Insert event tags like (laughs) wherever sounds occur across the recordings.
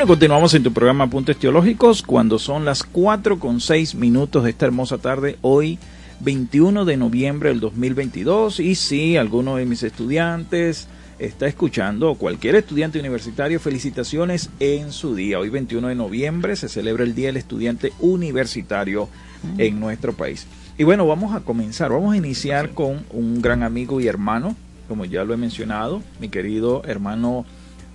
Bueno, continuamos en tu programa Apuntes Teológicos cuando son las 4 con 6 minutos de esta hermosa tarde, hoy 21 de noviembre del 2022. Y si alguno de mis estudiantes está escuchando, o cualquier estudiante universitario, felicitaciones en su día. Hoy 21 de noviembre se celebra el Día del Estudiante Universitario en nuestro país. Y bueno, vamos a comenzar, vamos a iniciar con un gran amigo y hermano, como ya lo he mencionado, mi querido hermano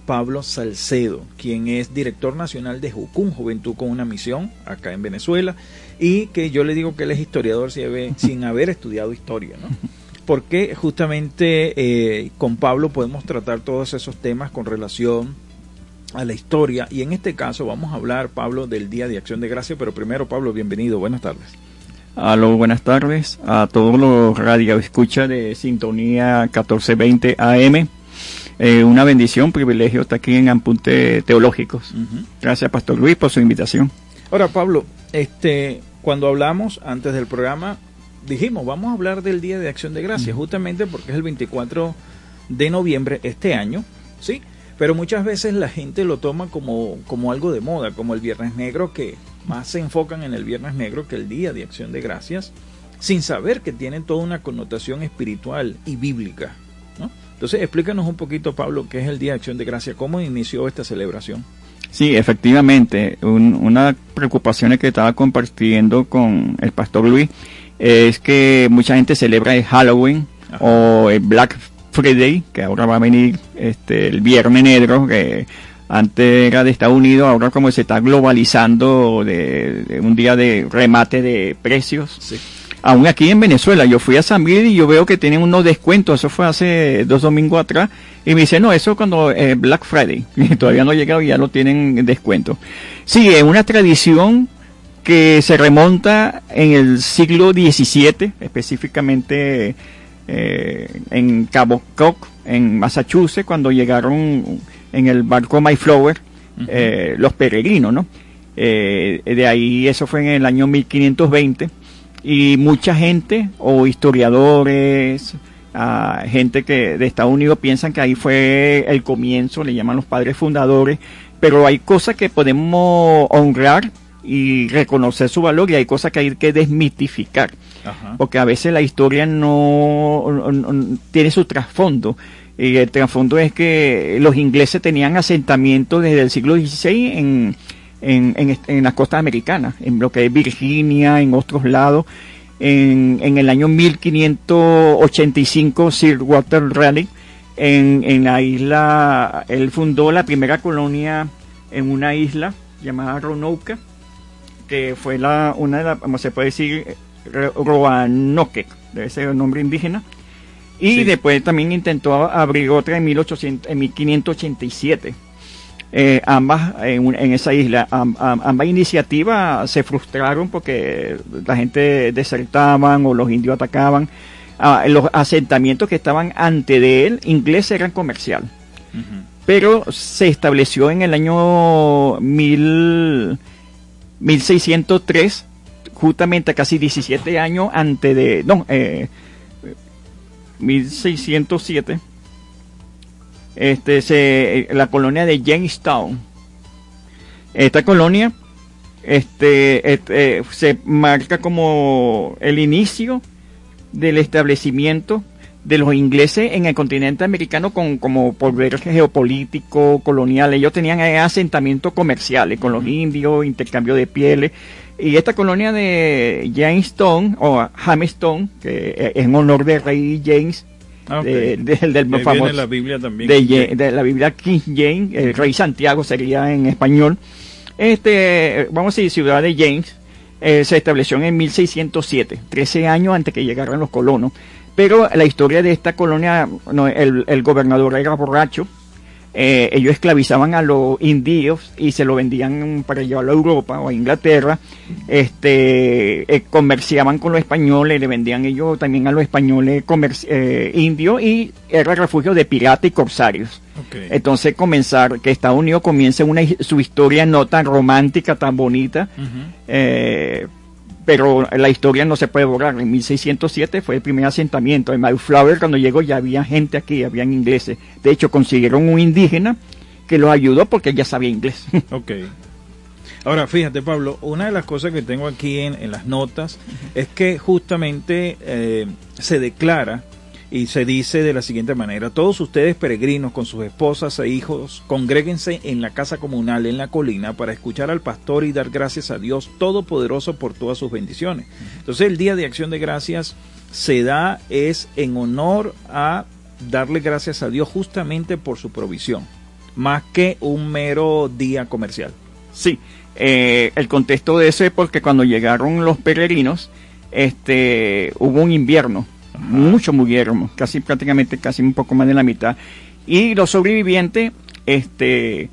Pablo Salcedo, quien es director nacional de Jucum, Juventud con una Misión, acá en Venezuela, y que yo le digo que él es historiador sin haber estudiado historia, ¿no? (laughs) Porque justamente eh, con Pablo podemos tratar todos esos temas con relación a la historia, y en este caso vamos a hablar, Pablo, del Día de Acción de Gracia, pero primero, Pablo, bienvenido, buenas tardes. Aló, buenas tardes a todos los radio escucha de Sintonía 1420 AM eh, una bendición, privilegio estar aquí en Ampunte Teológicos. Gracias, Pastor Luis, por su invitación. Ahora, Pablo, este, cuando hablamos antes del programa, dijimos, vamos a hablar del Día de Acción de Gracias, justamente porque es el 24 de noviembre este año, ¿sí? Pero muchas veces la gente lo toma como, como algo de moda, como el Viernes Negro, que más se enfocan en el Viernes Negro que el Día de Acción de Gracias, sin saber que tienen toda una connotación espiritual y bíblica. Entonces, explícanos un poquito, Pablo, qué es el Día de Acción de Gracia, cómo inició esta celebración. Sí, efectivamente, una preocupación que estaba compartiendo con el pastor Luis es que mucha gente celebra el Halloween o el Black Friday, que ahora va a venir este, el Viernes Negro, que antes era de Estados Unidos, ahora como se está globalizando de, un día de remate de precios. Sí aún aquí en Venezuela, yo fui a San Miguel y yo veo que tienen unos descuentos, eso fue hace dos domingos atrás, y me dice, no, eso cuando eh, Black Friday, (laughs) todavía no ha llegado y ya lo tienen descuento. Sí, es una tradición que se remonta en el siglo XVII, específicamente eh, en Cabo Cook, en Massachusetts, cuando llegaron en el barco Mayflower, eh, los peregrinos, ¿no? de ahí, eso fue en el año 1520 y mucha gente o historiadores, ah, gente que de Estados Unidos piensan que ahí fue el comienzo, le llaman los padres fundadores, pero hay cosas que podemos honrar y reconocer su valor y hay cosas que hay que desmitificar, porque a veces la historia no, tiene su trasfondo. Y el trasfondo es que los ingleses tenían asentamiento desde el siglo XVI en, en, en, las costas americanas, en lo que es Virginia, en otros lados. En, en el año 1585, Sir Walter Raleigh, en, en la isla, él fundó la primera colonia en una isla llamada Roanoke, que fue la, una de las, como se puede decir, Roanoke, debe ser el nombre indígena. Y después también intentó abrir otra en, 1800, en 1587 eh, ambas en, esa isla. ambas iniciativas se frustraron porque la gente desertaban o los indios atacaban. Ah, los asentamientos que estaban ante de él, ingleses, eran comercial. Pero se estableció en el año mil, 1603, justamente casi 17 años antes de... No, eh, 1607 este, se, la colonia de Jamestown. Esta colonia este, este, se marca como el inicio del establecimiento de los ingleses en el continente americano con como poder geopolítico, colonial. Ellos tenían asentamientos comerciales con los indios, intercambio de pieles. Y esta colonia de Jamestown, o Jamestown, que es en honor del rey James Ah, de, del famoso, la Biblia también. De, la Biblia King James, el rey Santiago sería en español. Este, vamos a decir, ciudad de James, eh, se estableció en 1607, 13 años antes que llegaran los colonos. Pero la historia de esta colonia, no, el, el gobernador era borracho, eh, ellos esclavizaban a los indios y se lo vendían para llevarlo a Europa o a Inglaterra, este, eh, comerciaban con los españoles, le vendían ellos también a los españoles eh, indios y era refugio de piratas y corsarios. Entonces comenzar, que Estados Unidos comience una, su historia no tan romántica, tan bonita, pero la historia no se puede borrar. En 1607 fue el primer asentamiento. En Mayflower, cuando llegó, ya había gente aquí, habían ingleses. De hecho, consiguieron un indígena que los ayudó porque ella sabía inglés. (laughs) Ok. Ahora, fíjate, Pablo, una de las cosas que tengo aquí en, las notas es que justamente eh, se declara y se dice de la siguiente manera, todos ustedes peregrinos con sus esposas e hijos, congréguense en la casa comunal en la colina para escuchar al pastor y dar gracias a Dios Todopoderoso por todas sus bendiciones. Entonces el Día de Acción de Gracias se da es en honor a darle gracias a Dios justamente por su provisión, más que un mero día comercial. Sí, eh, el contexto de eso es porque cuando llegaron los peregrinos, este, hubo un invierno, mucho invierno, casi prácticamente casi un poco más de la mitad, y los sobrevivientes, este,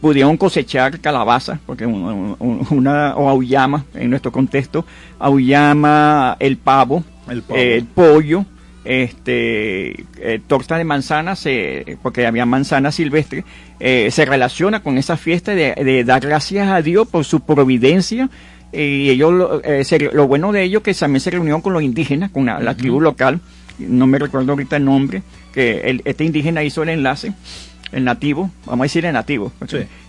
pudieron cosechar calabaza, porque una, o auyama en nuestro contexto, auyama el pavo, el, el pollo, este, eh, torta de manzana, porque había manzana silvestre, eh, se relaciona con esa fiesta de, dar gracias a Dios por su providencia. Y ellos, eh, lo bueno de ellos que también se reunió con los indígenas, con la, tribu local, no me recuerdo ahorita el nombre, que este indígena hizo el enlace el nativo, vamos a decir el nativo.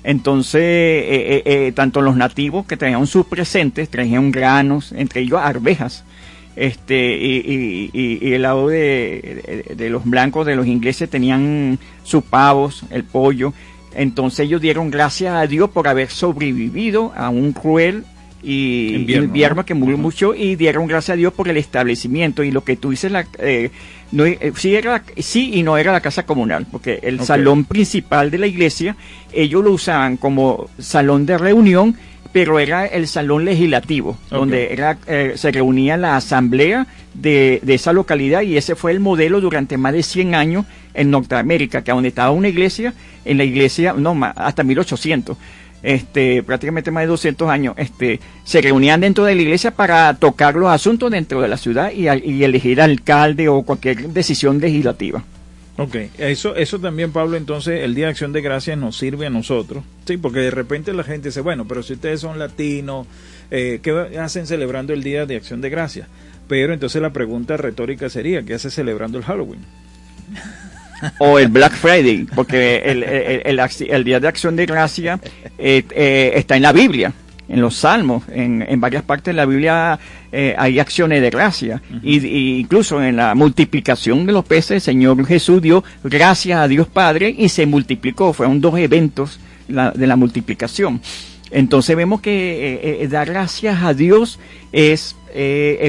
Entonces, tanto los nativos que traían sus presentes, traían granos, entre ellos arvejas, este y, y, el lado de, los blancos, de los ingleses, tenían sus pavos, el pollo. Entonces ellos dieron gracias a Dios por haber sobrevivido a un cruel y invierno, que murió mucho y dieron gracias a Dios por el establecimiento. Y lo que tú dices la, eh, no, eh, sí, era, sí y no era la casa comunal porque el salón principal de la iglesia ellos lo usaban como salón de reunión pero era el salón legislativo, donde era, eh, se reunía la asamblea de, esa localidad y ese fue el modelo durante más de 100 años en Norteamérica, que donde estaba una iglesia, en la iglesia, no, hasta 1800, este, prácticamente más de 200 años, este, se reunían dentro de la iglesia para tocar los asuntos dentro de la ciudad y, elegir alcalde o cualquier decisión legislativa. Ok, eso, eso también, Pablo, entonces el Día de Acción de Gracias nos sirve a nosotros, sí, porque de repente la gente dice, bueno, pero si ustedes son latinos, eh, ¿qué hacen celebrando el Día de Acción de Gracias? Pero entonces la pregunta retórica sería, ¿qué hace celebrando el Halloween? O el Black Friday, porque el, el, Día de Acción de Gracia eh, eh, está en la Biblia en los salmos, en, en varias partes de la Biblia eh, hay acciones de gracia. y, incluso en la multiplicación de los peces, el Señor Jesús dio gracias a Dios Padre y se multiplicó. Fueron dos eventos de la multiplicación. Entonces vemos que eh, eh, dar gracias a Dios es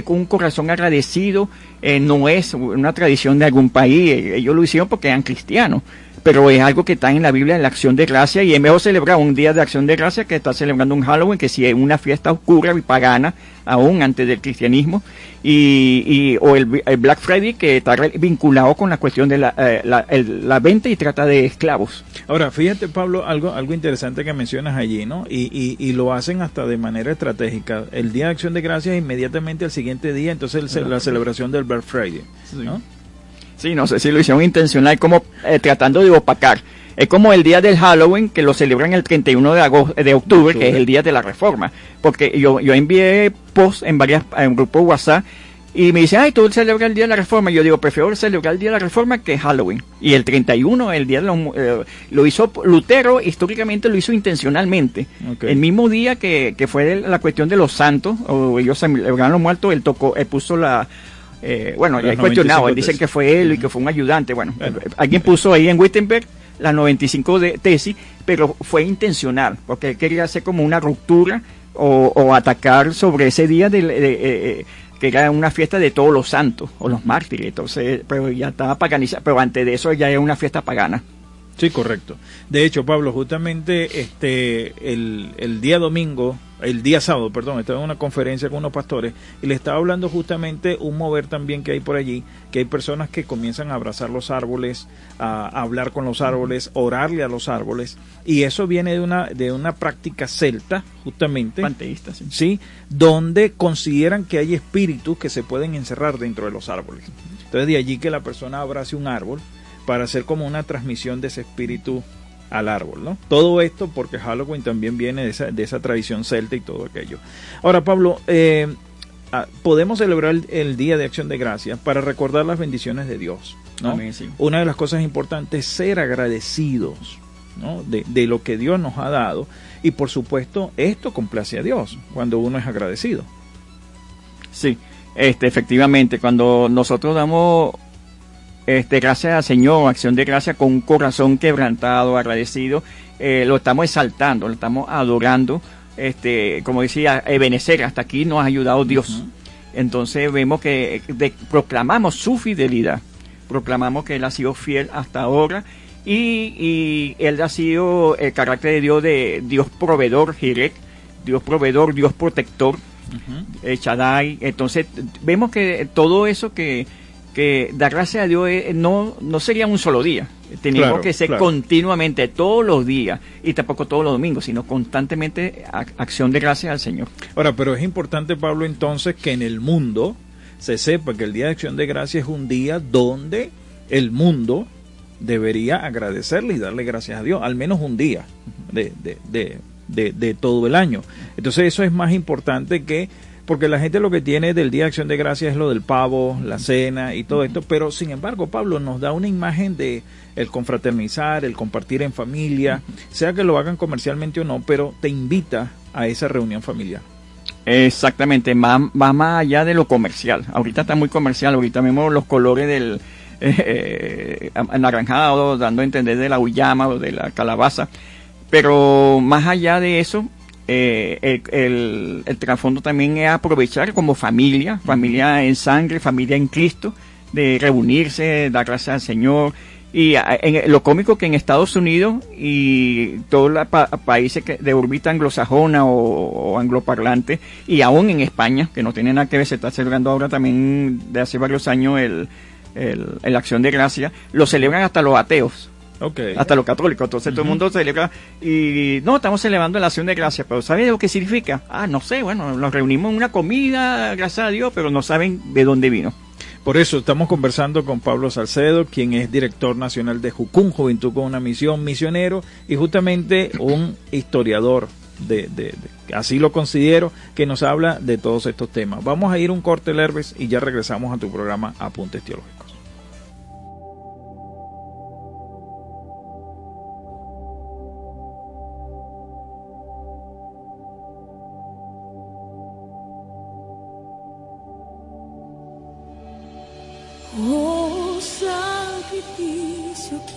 con un corazón agradecido, no es una tradición de algún país, ellos lo hicieron porque eran cristianos pero es algo que está en la Biblia en la acción de gracia y es mejor celebrar un día de acción de gracia que estar celebrando un Halloween que si es una fiesta oscura y pagana aún antes del cristianismo y, o el, Black Friday que está vinculado con la cuestión de la, eh, la, venta y trata de esclavos. Ahora, fíjate Pablo, algo, algo interesante que mencionas allí, ¿no? Y, y, lo hacen hasta de manera estratégica. El Día de Acción de Gracias inmediatamente al siguiente día, entonces la celebración del Black Friday, ¿no? Sí, no sé si lo hicieron intencional, como eh, tratando de opacar. Es como el día del Halloween, que lo celebran el 31 de, agosto, de octubre, que es el día de la reforma. Porque yo, yo envié post en varias en grupos WhatsApp y me dicen, ay, tú celebras el día de la reforma. Y yo digo, prefiero celebrar el día de la reforma que Halloween. Y el 31, el día de eh, lo hizo Lutero, históricamente lo hizo intencionalmente. El mismo día que, que fue la cuestión de los santos, o ellos celebraron los muertos, él tocó, él puso la eh, bueno, ya cuestionado, dicen que fue él y que fue un ayudante. Bueno, alguien puso ahí en Wittenberg las 95 de tesis, pero fue intencional, porque él quería hacer como una ruptura o, atacar sobre ese día de, eh, que era una fiesta de todos los santos o los mártires. Entonces, pero ya estaba paganizada, pero antes de eso ya era una fiesta pagana. Sí, correcto. De hecho, Pablo, justamente este el, el día domingo, el día sábado, perdón, estaba en una conferencia con unos pastores y le estaba hablando justamente un mover también que hay por allí, que hay personas que comienzan a abrazar los árboles, a, hablar con los árboles, orarle a los árboles y eso viene de una de una práctica celta, justamente, panteísta, sí. sí, donde consideran que hay espíritus que se pueden encerrar dentro de los árboles. Entonces de allí que la persona abrace un árbol para hacer como una transmisión de ese espíritu al árbol, ¿no? Todo esto porque Halloween también viene de esa, de esa tradición celta y todo aquello. Ahora, Pablo, eh, ah, podemos celebrar el, Día de Acción de Gracias para recordar las bendiciones de Dios, ¿no? Una de las cosas importantes es ser agradecidos, ¿no? de, de lo que Dios nos ha dado. Y por supuesto, esto complace a Dios cuando uno es agradecido. Sí, este, efectivamente, cuando nosotros damos este, gracias al Señor, acción de gracia con un corazón quebrantado, agradecido, eh, lo estamos exaltando, lo estamos adorando, este, como decía Ebenezer, hasta aquí nos ha ayudado Dios. Entonces vemos que proclamamos su fidelidad, proclamamos que Él ha sido fiel hasta ahora y, Él ha sido el carácter de Dios de Dios proveedor, Jirek, Dios proveedor, Dios protector, uh Entonces vemos que todo eso que, que da gracias a Dios eh, no, no sería un solo día. Tenemos que ser continuamente, todos los días, y tampoco todos los domingos, sino constantemente acción de gracias al Señor. Ahora, pero es importante, Pablo, entonces que en el mundo se sepa que el Día de Acción de Gracias es un día donde el mundo debería agradecerle y darle gracias a Dios, al menos un día de, de, de, de todo el año. Entonces eso es más importante que porque la gente lo que tiene del Día de Acción de Gracias es lo del pavo, la cena y todo esto, pero sin embargo Pablo nos da una imagen de el confraternizar, el compartir en familia, sea que lo hagan comercialmente o no, pero te invita a esa reunión familiar. Exactamente, va, más allá de lo comercial. Ahorita está muy comercial, ahorita vemos los colores del eh, anaranjado, dando a entender de la uyama o de la calabaza. Pero más allá de eso, eh, el, el, trasfondo también es aprovechar como familia, familia en sangre, familia en Cristo, de reunirse, dar gracias al Señor. Y en, lo cómico que en Estados Unidos y todos los países que, de órbita anglosajona o, angloparlante, y aún en España, que no tiene nada que ver, se está celebrando ahora también de hace varios años el, el, el Acción de Gracia, lo celebran hasta los ateos. Hasta los católicos. Entonces todo el mundo celebra. Y no, estamos celebrando la acción de gracias. Pero ¿sabe lo que significa? Ah, no sé. Bueno, nos reunimos en una comida, gracias a Dios, pero no saben de dónde vino. Por eso estamos conversando con Pablo Salcedo, quien es director nacional de Jucún, Juventud con una misión, misionero y justamente un historiador. De, de, así lo considero que nos habla de todos estos temas. Vamos a ir un corte, Lerves, y ya regresamos a tu programa Apuntes Teológicos.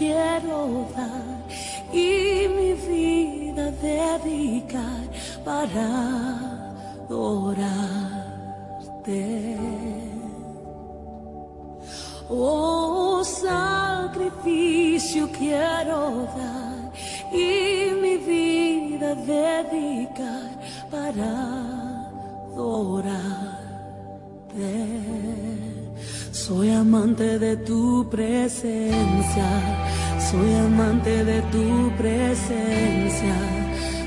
Quiero dar y mi vida dedicar para adorarte. Oh, sacrificio quiero dar y mi vida dedicar para adorarte. Soy amante de tu presencia, soy amante de tu presencia,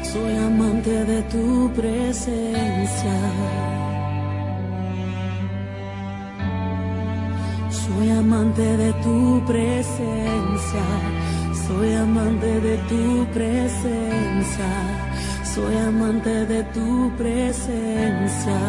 soy amante de tu presencia. Soy amante de tu presencia, soy amante de tu presencia, soy amante de tu presencia.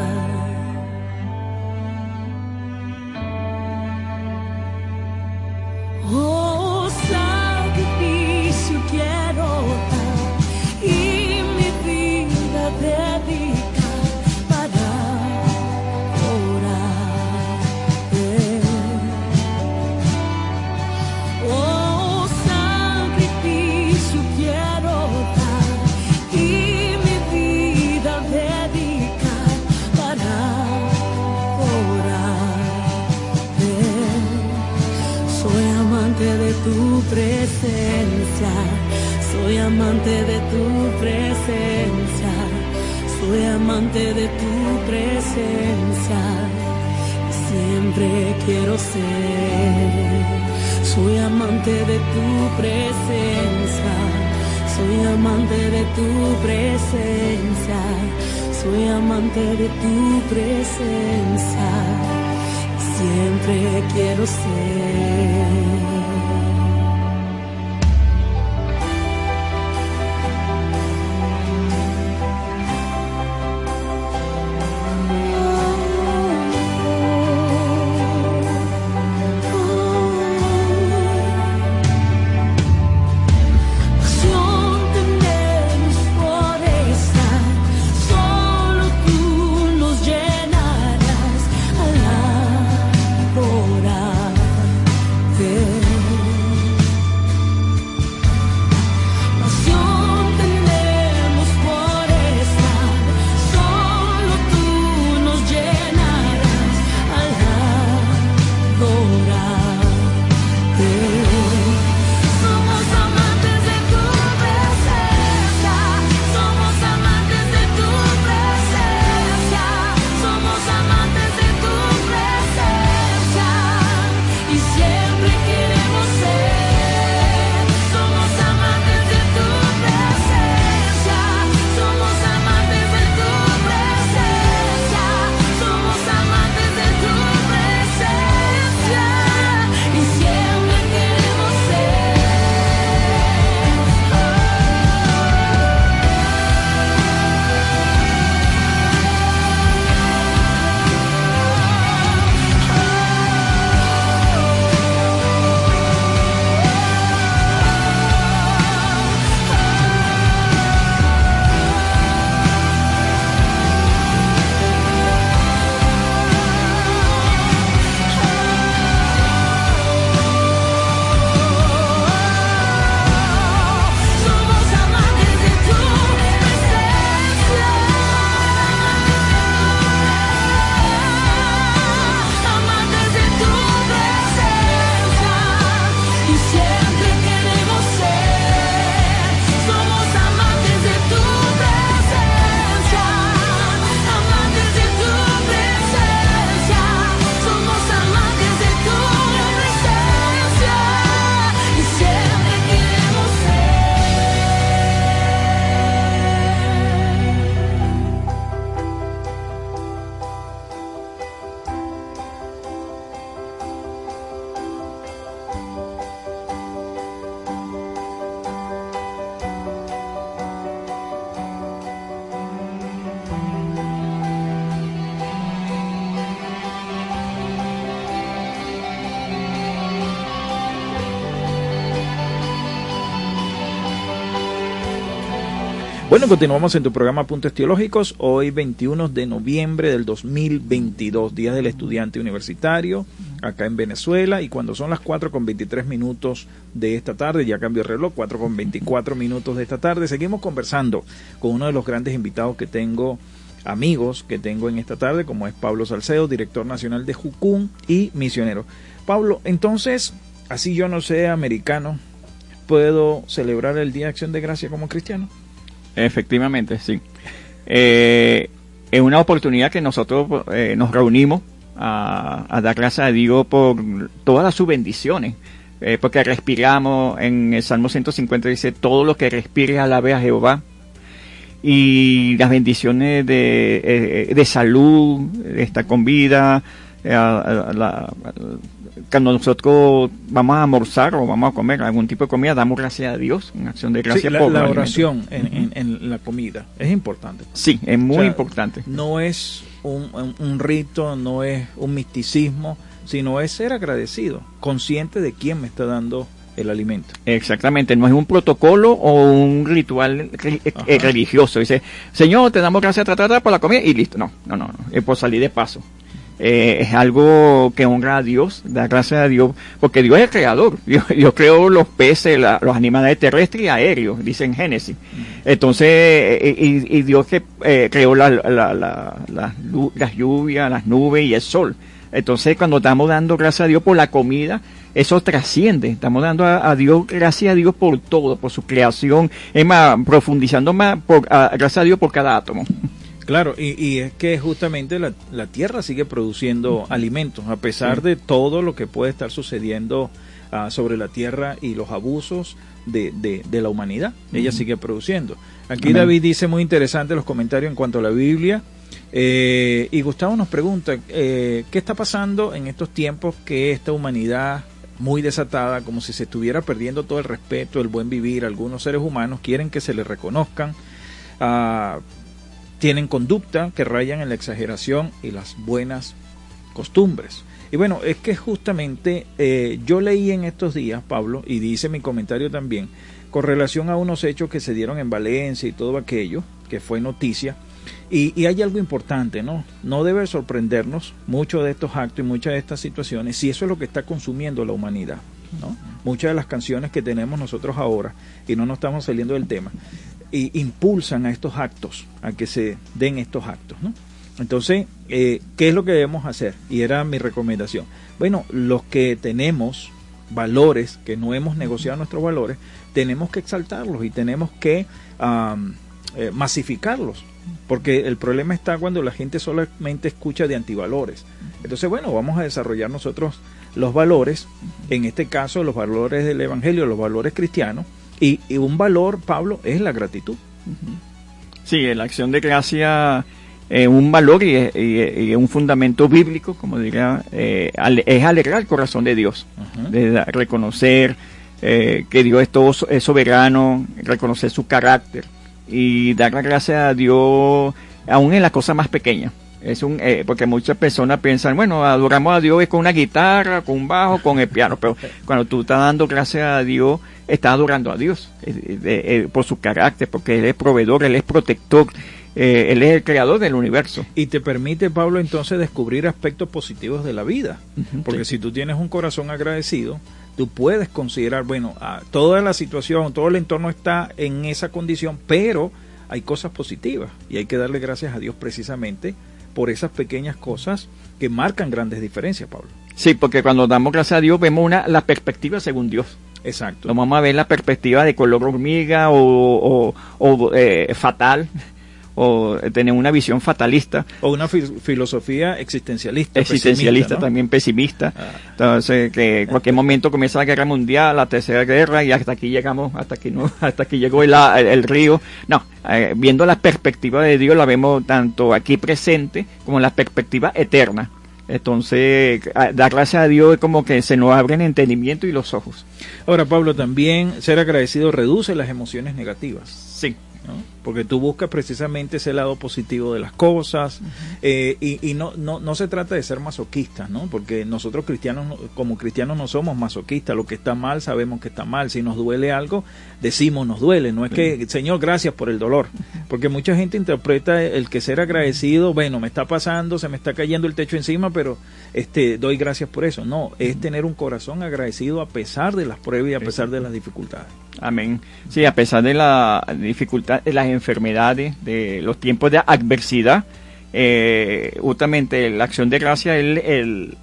Soy amante de tu presencia. Soy amante de tu presencia. Siempre quiero ser. Soy amante de tu presencia. Soy amante de tu presencia. Soy amante de tu presencia. Siempre quiero ser. Bueno, continuamos en tu programa Puntos Teológicos, hoy 21 de noviembre del 2022, Día del Estudiante Universitario, acá en Venezuela, y cuando son las 4 con 23 minutos de esta tarde, ya cambio el reloj, 4 con 24 minutos de esta tarde, seguimos conversando con uno de los grandes invitados que tengo, amigos que tengo en esta tarde, como es Pablo Salcedo, director nacional de Jucún y misionero. Pablo, entonces, así yo no sé americano, ¿puedo celebrar el Día de Acción de Gracia como cristiano? Efectivamente, sí. Eh, es una oportunidad que nosotros eh, nos reunimos a, dar gracias a Dios por todas sus bendiciones. Eh, porque respiramos, en el Salmo 150 dice, todo lo que respire alabe a Jehová. Y las bendiciones de, de salud, de estar con vida, la, cuando nosotros vamos a almorzar o vamos a comer algún tipo de comida, damos gracias a Dios, en acción de gracias la, por la oración en, la comida es importante. Sí, es muy importante. No es un, rito, no es un misticismo, sino es ser agradecido, consciente de quién me está dando el alimento. Exactamente, no es un protocolo o un ritual eh, religioso. Dice, Señor, te damos gracias por la comida y listo. No, no, no, no. es por salir de paso. Eh, es algo que honra a Dios, da gracias a Dios, porque Dios es el creador. (laughs) Dios, creó los peces, los animales terrestres y aéreos, dice en Génesis. Entonces, eh, y, Dios que eh, creó la, las lluvias, las nubes y el sol. Entonces, cuando estamos dando gracias a Dios por la comida, eso trasciende. Estamos dando a, Dios, gracias a Dios por todo, por su creación. Es más, profundizando más, por, gracias a Dios por cada átomo. (laughs) Claro, y, es que justamente la, Tierra sigue produciendo alimentos, a pesar de todo lo que puede estar sucediendo ah, sobre la Tierra y los abusos de, de, la humanidad. Ella sigue produciendo. Aquí David dice muy interesante los comentarios en cuanto a la Biblia. Eh, y Gustavo nos pregunta, eh, ¿qué está pasando en estos tiempos que esta humanidad muy desatada, como si se estuviera perdiendo todo el respeto, el buen vivir, algunos seres humanos quieren que se les reconozcan, uh, tienen conducta que rayan en la exageración y las buenas costumbres. Y bueno, es que justamente eh, yo leí en estos días, Pablo, y dice mi comentario también, con relación a unos hechos que se dieron en Valencia y todo aquello, que fue noticia, y, hay algo importante, ¿no? No debe sorprendernos mucho de estos actos y muchas de estas situaciones si eso es lo que está consumiendo la humanidad, ¿no? Muchas de las canciones que tenemos nosotros ahora, y no nos estamos saliendo del tema, impulsan a estos actos, a que se den estos actos. ¿no? Entonces, eh, ¿qué es lo que debemos hacer? Y era mi recomendación. Bueno, los que tenemos valores, que no hemos negociado nuestros valores, tenemos que exaltarlos y tenemos que eh, masificarlos. Porque el problema está cuando la gente solamente escucha de antivalores. Entonces, bueno, vamos a desarrollar nosotros los valores, en este caso los valores del Evangelio, los valores cristianos, y, un valor, Pablo, es la gratitud. Sí, la acción de gracia es un valor y es, un fundamento bíblico, como diría, eh, es alegrar el corazón de Dios, de reconocer eh, que Dios es, todo, es soberano, reconocer su carácter y dar la gracia a Dios aún en las cosas más pequeñas. Es un, eh, porque muchas personas piensan, bueno, adoramos a Dios es con una guitarra, con un bajo, con el piano, pero cuando tú estás dando gracias a Dios, estás adorando a Dios. Eh, eh, por su carácter, porque Él es proveedor, Él es protector, Él es el creador del universo. Y te permite, Pablo, entonces descubrir aspectos positivos de la vida, porque si tú tienes un corazón agradecido, tú puedes considerar, bueno, toda la situación, todo el entorno está en esa condición, pero hay cosas positivas y hay que darle gracias a Dios precisamente por esas pequeñas cosas que marcan grandes diferencias, Pablo. Sí, porque cuando damos gracias a Dios vemos una la perspectiva según Dios. Exacto. No vamos a ver la perspectiva de color hormiga o, eh, fatal o tener una visión fatalista. O una filosofía existencialista. Existencialista, también pesimista. Ah. Entonces, que en cualquier momento comienza la guerra mundial, la tercera guerra, y hasta aquí llegamos, hasta aquí no, (laughs) hasta aquí llegó el, el, río. No, eh, viendo la perspectiva de Dios, la vemos tanto aquí presente como en la perspectiva eterna. Entonces, dar gracias a Dios es como que se nos abren el entendimiento y los ojos. Ahora, Pablo, también ser agradecido reduce las emociones negativas. Sí. Porque tú buscas precisamente ese lado positivo de las cosas eh, y, no, no, no se trata de ser masoquistas, ¿no? Porque nosotros cristianos, como cristianos no somos masoquistas, lo que está mal sabemos que está mal, si nos duele algo, decimos nos duele, no es que, Señor, gracias por el dolor, porque mucha gente interpreta el que ser agradecido, bueno, me está pasando, se me está cayendo el techo encima, pero este doy gracias por eso, no, es tener un corazón agradecido a pesar de las pruebas y a pesar de las dificultades. Amén. Sí, a pesar de la dificultad, de las enfermedades, de los tiempos de adversidad, eh, justamente la acción de gracia el,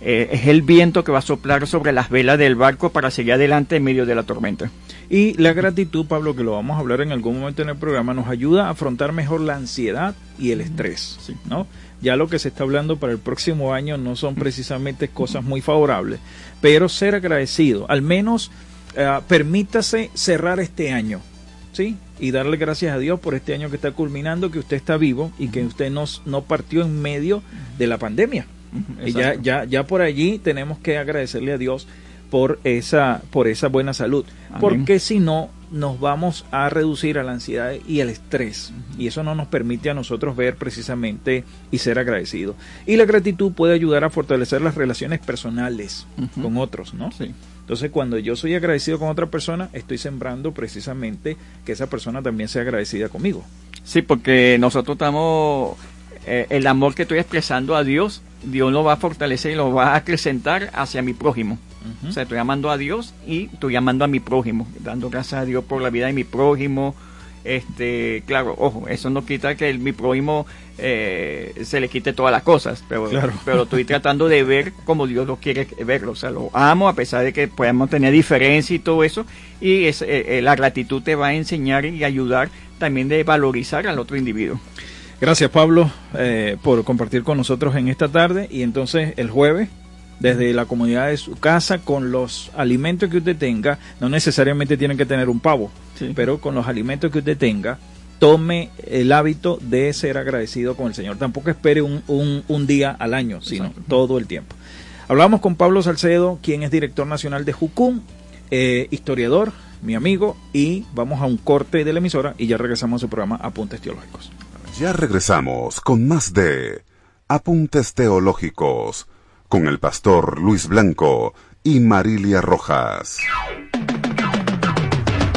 eh, es el viento que va a soplar sobre las velas del barco para seguir adelante en medio de la tormenta. Y la gratitud, Pablo, que lo vamos a hablar en algún momento en el programa, nos ayuda a afrontar mejor la ansiedad y el estrés, ¿no? Ya lo que se está hablando para el próximo año no son precisamente cosas muy favorables, pero ser agradecido, al menos eh, permítase cerrar este año, ¿sí? Y darle gracias a Dios por este año que está culminando, que usted está vivo y que usted no, no partió en medio de la pandemia. ya, ya, ya por allí tenemos que agradecerle a Dios por esa, por esa buena salud. Porque si no, nos vamos a reducir a la ansiedad y el estrés. Y eso no nos permite a nosotros ver precisamente y ser agradecidos. Y la gratitud puede ayudar a fortalecer las relaciones personales con otros, ¿no? Sí. Entonces, cuando yo soy agradecido con otra persona, estoy sembrando precisamente que esa persona también sea agradecida conmigo. Sí, porque nosotros estamos, eh, el amor que estoy expresando a Dios, Dios lo va a fortalecer y lo va a acrecentar hacia mi prójimo. O sea, estoy amando a Dios y estoy amando a mi prójimo, dando gracias a Dios por la vida de mi prójimo, este claro ojo eso no quita que el, mi prójimo eh, se le quite todas las cosas pero pero estoy tratando de ver como Dios lo quiere verlo o sea lo amo a pesar de que podamos tener diferencia y todo eso y es, eh, eh, la gratitud te va a enseñar y ayudar también de valorizar al otro individuo. Gracias Pablo por compartir con nosotros en esta tarde y entonces el jueves desde la comunidad de su casa con los alimentos que usted tenga, no necesariamente tienen que tener un pavo, pero con los alimentos que usted tenga, tome el hábito de ser agradecido con el Señor. Tampoco espere un, un, día al año, sino todo el tiempo. Hablamos con Pablo Salcedo, quien es director nacional de Jucum, eh, historiador, mi amigo, y vamos a un corte de la emisora y ya regresamos a su programa Apuntes Teológicos. Ya regresamos con más de Apuntes Teológicos con el pastor Luis Blanco y Marilia Rojas.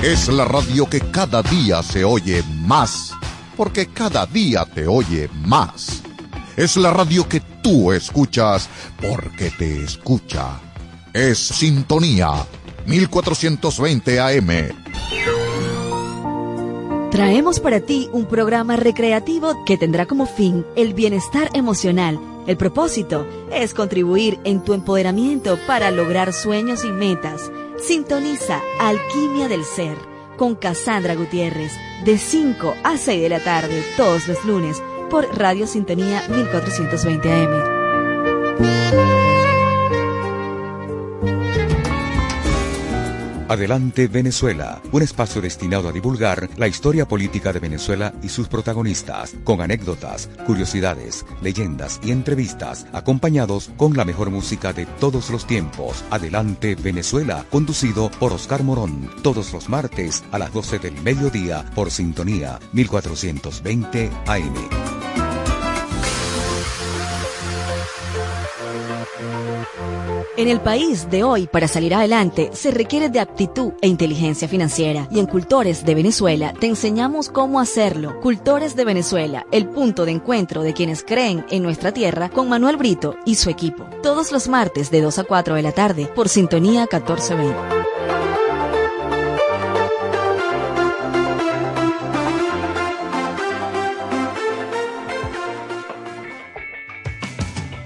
Es la radio que cada día se oye más, porque cada día te oye más. Es la radio que tú escuchas porque te escucha. Es Sintonía 1420 AM. Traemos para ti un programa recreativo que tendrá como fin el bienestar emocional el propósito es contribuir en tu empoderamiento para lograr sueños y metas. Sintoniza Alquimia del Ser con Cassandra Gutiérrez de 5 a 6 de la tarde todos los lunes por Radio Sintonía 1420 AM. Adelante Venezuela, un espacio destinado a divulgar la historia política de Venezuela y sus protagonistas, con anécdotas, curiosidades, leyendas y entrevistas, acompañados con la mejor música de todos los tiempos. Adelante Venezuela, conducido por Oscar Morón, todos los martes a las 12 del mediodía por Sintonía 1420 AM. En el país de hoy, para salir adelante, se requiere de aptitud e inteligencia financiera. Y en Cultores de Venezuela te enseñamos cómo hacerlo. Cultores de Venezuela, el punto de encuentro de quienes creen en nuestra tierra con Manuel Brito y su equipo. Todos los martes de 2 a 4 de la tarde por Sintonía 1420.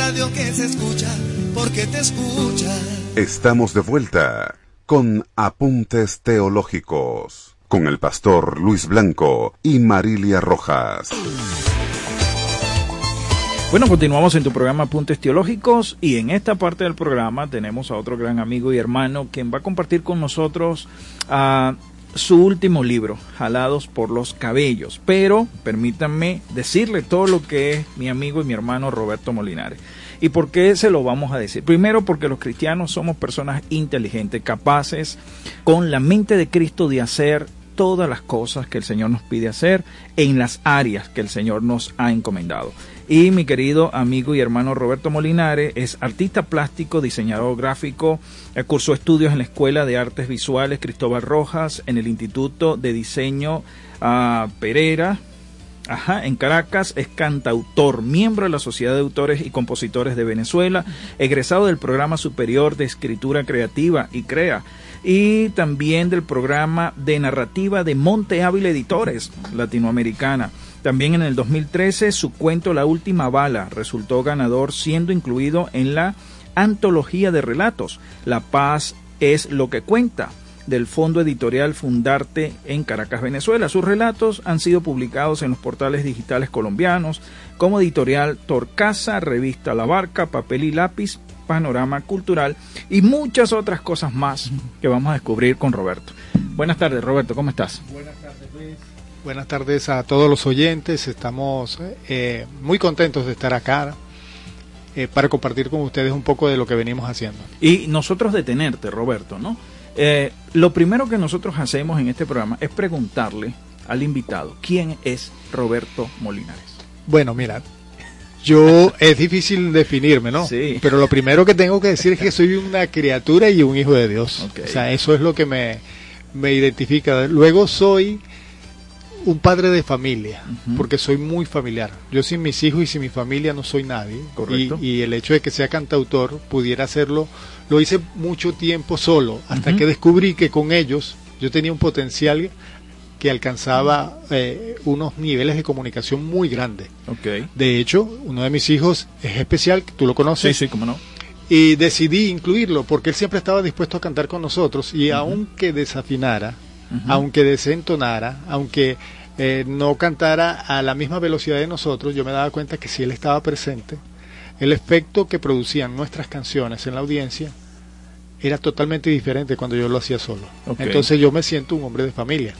radio que se escucha porque te escucha. Estamos de vuelta con Apuntes Teológicos. con el pastor Luis Blanco y Marilia Rojas. Bueno, continuamos en tu programa Apuntes Teológicos y en esta parte del programa tenemos a otro gran amigo y hermano quien va a compartir con nosotros ah, su último libro, Jalados por los Cabellos. Pero permítanme decirle todo lo que es mi amigo y mi hermano Roberto Molinares. ¿Y por qué se lo vamos a decir? Primero porque los cristianos somos personas inteligentes, capaces, con la mente de Cristo de hacer todas las cosas que el Señor nos pide hacer en las áreas que el Señor nos ha encomendado. Y mi querido amigo y hermano Roberto Molinare es artista plástico, diseñador gráfico, eh, cursó estudios en la Escuela de Artes Visuales Cristóbal Rojas, en el Instituto de Diseño uh, Pereira, Ajá, en Caracas es cantautor, miembro de la Sociedad de Autores y Compositores de Venezuela, egresado del Programa Superior de Escritura Creativa y CREA, y también del programa de narrativa de Monte Ávila Editores Latinoamericana. También en el 2013 su cuento La Última Bala resultó ganador siendo incluido en la antología de relatos La Paz es lo que cuenta del Fondo Editorial Fundarte en Caracas, Venezuela. Sus relatos han sido publicados en los portales digitales colombianos como editorial Torcasa, revista La Barca, Papel y Lápiz, panorama cultural y muchas otras cosas más que vamos a descubrir con Roberto. Buenas tardes, Roberto, ¿cómo estás? Buenas tardes, Luis. Buenas tardes a todos los oyentes. Estamos eh, muy contentos de estar acá eh, para compartir con ustedes un poco de lo que venimos haciendo. Y nosotros detenerte, Roberto, ¿no? Eh, lo primero que nosotros hacemos en este programa es preguntarle al invitado quién es Roberto Molinares. Bueno, mira, yo es difícil definirme, ¿no? Sí. Pero lo primero que tengo que decir es que soy una criatura y un hijo de Dios. Ok. O sea, eso es lo que me, me identifica. Luego soy un padre de familia, porque soy muy familiar. Yo sin mis hijos y sin mi familia no soy nadie. Correcto. Y, y el hecho de que sea cantautor, pudiera hacerlo, lo hice mucho tiempo solo, hasta que descubrí que con ellos yo tenía un potencial que alcanzaba eh, unos niveles de comunicación muy grandes. Ok. De hecho, uno de mis hijos es especial, tú lo Sí, conoces, sí, cómo no. y decidí incluirlo porque él siempre estaba dispuesto a cantar con nosotros y aunque desafinara, Aunque desentonara, aunque eh, no cantara a la misma velocidad de nosotros, yo me daba cuenta que si él estaba presente, el efecto que producían nuestras canciones en la audiencia era totalmente diferente cuando yo lo hacía solo. Entonces yo me siento un hombre de familia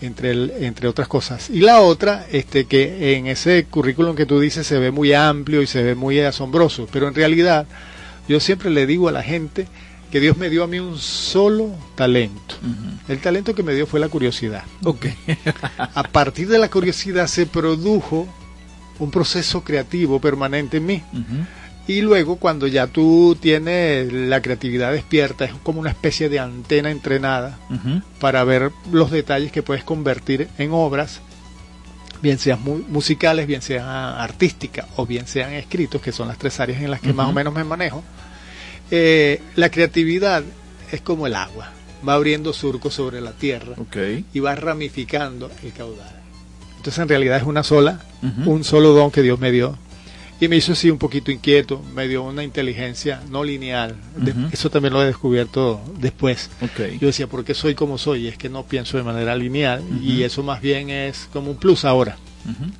entre el- entre otras cosas. Y la otra, este que en ese currículum que tú dices se ve muy amplio y se ve muy asombroso, pero en realidad yo siempre le digo a la gente que Dios me dio a mí un solo talento. El talento que me dio fue la curiosidad. Ok. (laughs) A partir de la curiosidad se produjo un proceso creativo permanente en mí. Y luego cuando ya tú tienes la creatividad despierta, es como una especie de antena entrenada para ver los detalles que puedes convertir en obras, bien sean mu- musicales, bien sean artísticas o bien sean escritos, que son las tres áreas en las que más o menos me manejo. Eh, la creatividad es como el agua, va abriendo surcos sobre la tierra y va ramificando el caudal. Entonces en realidad es una sola, un solo don que Dios me dio. Y me hizo así un poquito inquieto, me dio una inteligencia no lineal. Eso también lo he descubierto después. Yo decía, ¿por qué soy como soy? Y es que no pienso de manera lineal y eso más bien es como un plus ahora.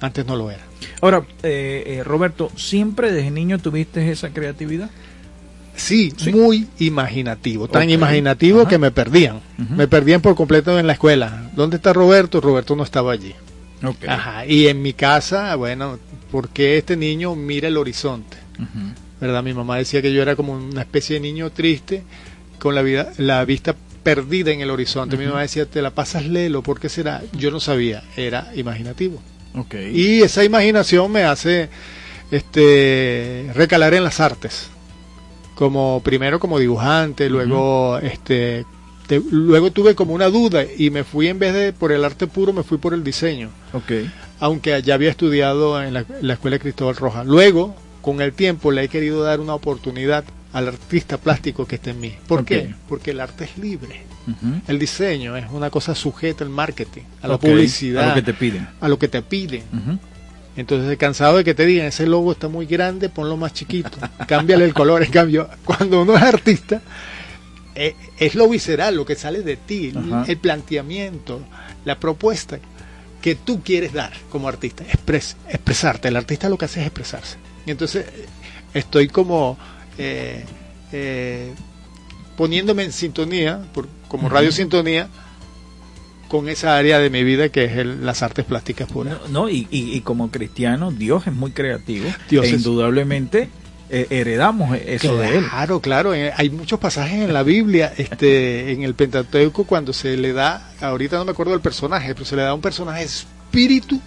Antes no lo era. Ahora, eh, eh, Roberto, ¿siempre desde niño tuviste esa creatividad? Sí, Sí. muy imaginativo, tan imaginativo Ajá. que me perdían. Me perdían por completo en la escuela. ¿Dónde está Roberto? Roberto no estaba allí. Ajá. Y en mi casa, bueno, ¿por qué este niño mira el horizonte? ¿Verdad? Mi mamá decía que yo era como una especie de niño triste con la, vida, la vista perdida en el horizonte. Mi mamá decía, te la pasas lelo, ¿por qué será? Yo no sabía, era imaginativo. Y esa imaginación me hace este recalar en las artes. Como primero como dibujante, luego este te- luego tuve como una duda y me fui en vez de por el arte puro me fui por el diseño, Ok. aunque ya había estudiado en la, la escuela de Cristóbal Rojas. Luego, con el tiempo le he querido dar una oportunidad al artista plástico que está en mí. ¿Por qué? Porque el arte es libre. El diseño es una cosa sujeta al marketing, a la publicidad, A lo que te piden. a lo que te piden. Ujú. Entonces, cansado de que te digan, ese logo está muy grande, ponlo más chiquito, cámbiale el color. En cambio, cuando uno es artista, eh, es lo visceral, lo que sale de ti, Ajá. el planteamiento, la propuesta que tú quieres dar como artista, expres- expresarte. El artista lo que hace es expresarse. Y entonces eh, estoy como eh, eh, poniéndome en sintonía, por, como radio sintonía, con esa área de mi vida que es el- las artes plásticas puras. No, y, y- y como cristiano, Dios es muy creativo. Dios e es- indudablemente eh, heredamos eso de él. Claro, claro. eh, Hay muchos pasajes en la Biblia, (laughs) este, en el Pentateuco, cuando se le da, ahorita no me acuerdo del personaje, pero se le da un personaje espíritu,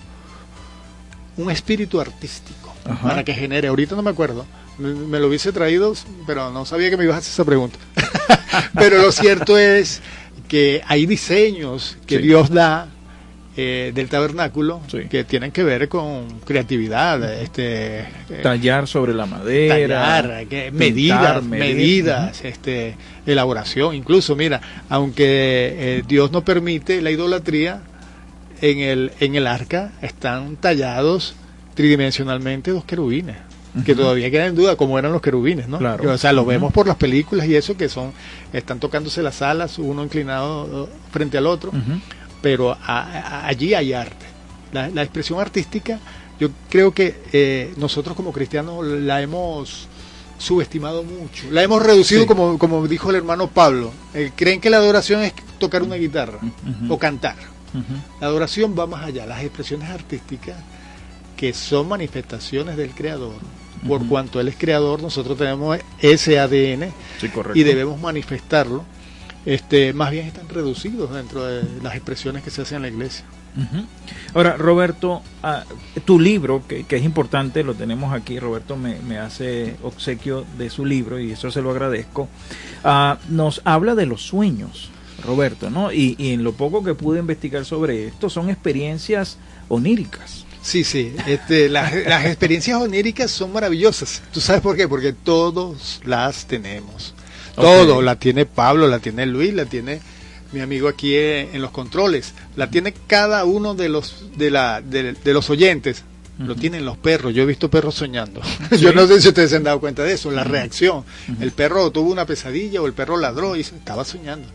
un espíritu artístico, Ajá. para que genere. Ahorita no me acuerdo. Me, me lo hubiese traído, pero no sabía que me ibas a hacer esa pregunta. (laughs) pero lo cierto es que hay diseños que Sí. Dios da eh, del tabernáculo Sí. que tienen que ver con creatividad, este, eh, Tallar sobre la madera. tallar, que- medidas, este, elaboración. Incluso, mira, aunque eh, Dios no permite la idolatría, en el, en el arca están tallados tridimensionalmente dos querubines. Que todavía quedan en duda cómo eran los querubines, ¿no? Claro. O sea, lo vemos por las películas y eso que son, están tocándose las alas, uno inclinado eh, frente al otro pero a- a- allí hay arte. La, la expresión artística, yo creo que eh, nosotros como cristianos la hemos subestimado mucho, la hemos reducido Sí. como, como dijo el hermano Pablo. Eh, creen que la adoración es tocar una guitarra o cantar. La adoración va más allá, las expresiones artísticas que son manifestaciones del creador. Por cuanto él es creador, nosotros tenemos ese ADN Sí, y debemos manifestarlo. Este, más bien están reducidos dentro de las expresiones que se hacen en la iglesia. Ahora, Roberto, ah, tu libro, que, que es importante, lo tenemos aquí, Roberto me, me hace obsequio de su libro y eso se lo agradezco, ah, nos habla de los sueños, Roberto, ¿no? Y, y en lo poco que pude investigar sobre esto, son experiencias oníricas. Sí, sí. Este, las, las experiencias oníricas son maravillosas. ¿Tú sabes por qué? Porque todos las tenemos. Ok. Todo. La tiene Pablo, la tiene Luis, la tiene mi amigo aquí eh, en los controles. La tiene cada uno de los de la de, de los oyentes. Lo tienen los perros. Yo he visto perros soñando. (laughs) Sí. Yo no sé si ustedes se han dado cuenta de eso. La reacción. El perro tuvo una pesadilla o el perro ladró y se- estaba soñando.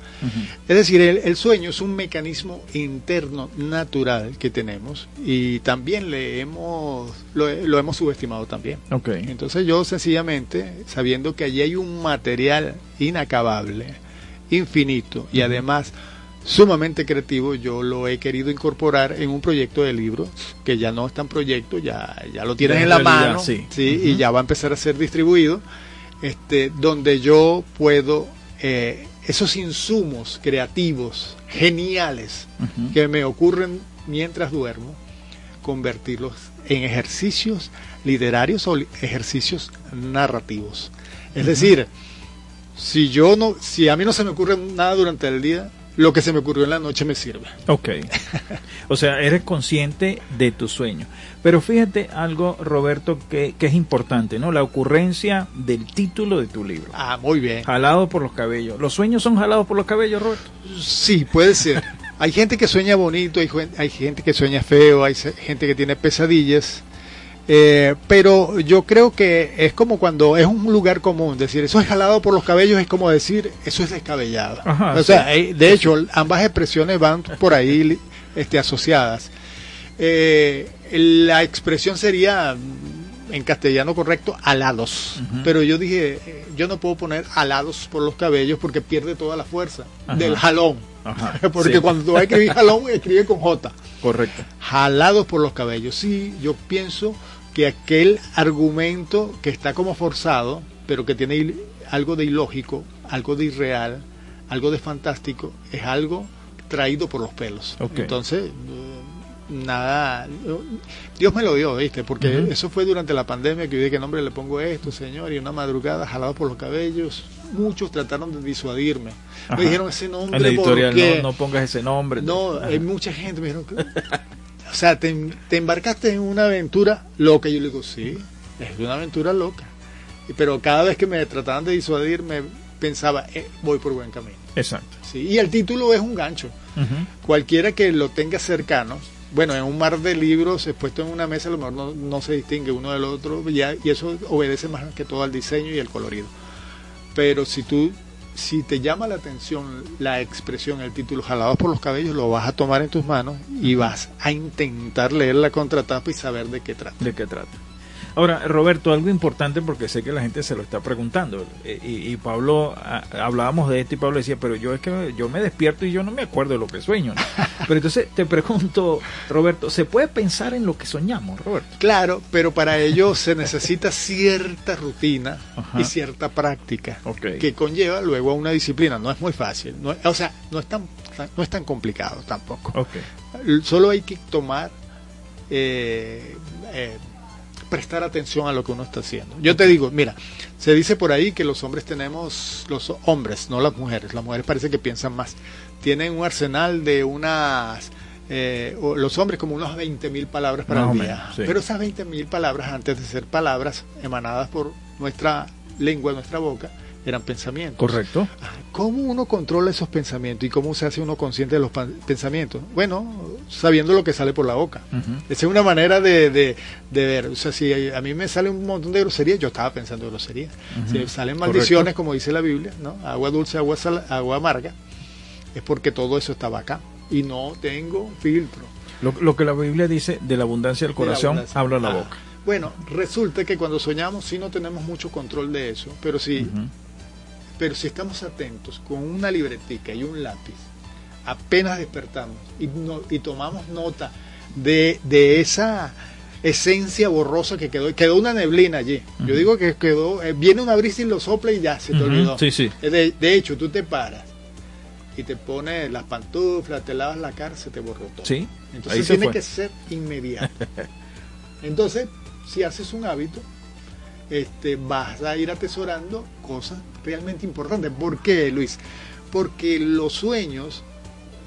Es decir, el, el sueño es un mecanismo interno natural que tenemos y también le hemos lo, lo hemos subestimado también. Entonces yo sencillamente, sabiendo que allí hay un material inacabable, infinito y además sumamente creativo, yo lo he querido incorporar en un proyecto de libro que ya no está en proyecto, ya, ya lo tienes Ya en en la realidad, mano, sí. y Ujú. ya va a empezar a ser distribuido, este, donde yo puedo eh, esos insumos creativos geniales que me ocurren mientras duermo, convertirlos en ejercicios literarios o ejercicios narrativos. Es decir, si yo no, si a mí no se me ocurre nada durante el día, lo que se me ocurrió en la noche me sirve. Ok. O sea, eres consciente de tu sueño. Pero fíjate algo, Roberto, que, que es importante, ¿no? La ocurrencia del título de tu libro. Ah, muy bien. Jalado por los cabellos. ¿Los sueños son jalados por los cabellos, Roberto? Sí, puede ser. Hay gente que sueña bonito, hay, gente que sueña feo, hay gente que tiene pesadillas. Eh, pero yo creo que es como cuando es un lugar común, decir eso es jalado por los cabellos es como decir eso es descabellado. Ajá, o sea, sí. de hecho, ambas expresiones van por ahí este, asociadas. Eh, la expresión sería mm, en castellano correcto alados, pero yo dije eh, yo no puedo poner alados por los cabellos porque pierde toda la fuerza Ajá. del jalón. Ajá. (laughs) Porque sí, cuando vas a escribir jalón, escribe con J. Correcto. Jalados por los cabellos. Sí, yo pienso que aquel argumento que está como forzado, pero que tiene algo de ilógico, algo de irreal, algo de fantástico, es algo traído por los pelos. Entonces, nada, Dios me lo dio, ¿viste? Porque eso fue durante la pandemia que yo dije, ¿qué nombre le pongo esto, señor? Y una madrugada jalado por los cabellos, muchos trataron de disuadirme. Ajá. Me dijeron ese nombre En la editorial, porque no, no pongas ese nombre. no, Ajá. hay mucha gente me dijeron, o sea, te, te embarcaste en una aventura loca. Y yo le digo, sí, es una aventura loca. Pero cada vez que me trataban de disuadir, me pensaba, eh, voy por buen camino. Exacto. Sí, y el título es un gancho. Cualquiera que lo tenga cercano, bueno, en un mar de libros expuesto en una mesa, a lo mejor no, se distingue uno del otro, ya, y eso obedece más que todo al diseño y al colorido. Pero si tú si te llama la atención la expresión, el título jalados por los cabellos, lo vas a tomar en tus manos y vas a intentar leer la contratapa y saber de qué trata. ¿De qué trata? Ahora, Roberto, algo importante porque sé que la gente se lo está preguntando. eh, Y, y Pablo, a- hablábamos de esto y Pablo decía, pero yo es que yo me despierto y yo no me acuerdo de lo que sueño. ¿no? (laughs) Pero entonces te pregunto, Roberto, ¿se puede pensar en lo que soñamos, Roberto? Claro, pero para ello se necesita cierta rutina Ajá. y cierta práctica que conlleva luego a una disciplina. No es muy fácil, no, o sea, no es tan no es tan complicado tampoco. Solo hay que tomar, eh, eh, prestar atención a lo que uno está haciendo. Yo te digo, mira, se dice por ahí que los hombres tenemos, los hombres, no las mujeres, las mujeres parece que piensan más, tienen un arsenal de unas, eh, los hombres como unas 20 mil palabras para Más el día. sí. Pero esas 20 mil palabras, antes de ser palabras emanadas por nuestra lengua, nuestra boca, eran pensamientos. Correcto. ¿Cómo uno controla esos pensamientos y cómo se hace uno consciente de los pensamientos? Bueno, sabiendo lo que sale por la boca. Esa es una manera de, de- de ver. O sea, si a mí me sale un montón de groserías, yo estaba pensando en groserías. Si salen Correcto. maldiciones, como dice la Biblia, ¿no? agua dulce, agua, sal- agua amarga, es porque todo eso estaba acá. Y no tengo filtro. Lo, lo que la Biblia dice de la abundancia del De la corazón, abundancia. habla la Ah. boca. Bueno, resulta que cuando soñamos sí no tenemos mucho control de eso, pero Ujú. Pero si estamos atentos con una libretica y un lápiz, apenas despertamos y, no- y tomamos nota de, de esa esencia borrosa que quedó, quedó una neblina allí. Yo digo que quedó, eh, viene una brisa y lo sopla y ya se te olvidó. sí, sí. Eh, De, de hecho, tú te paras y te pones las pantuflas, te lavas la cara, se te borró todo. Sí, Entonces tiene fue. que ser inmediato. (laughs) Entonces, si haces un hábito, este, vas a ir atesorando cosas realmente importantes. ¿Por qué, Luis? Porque los sueños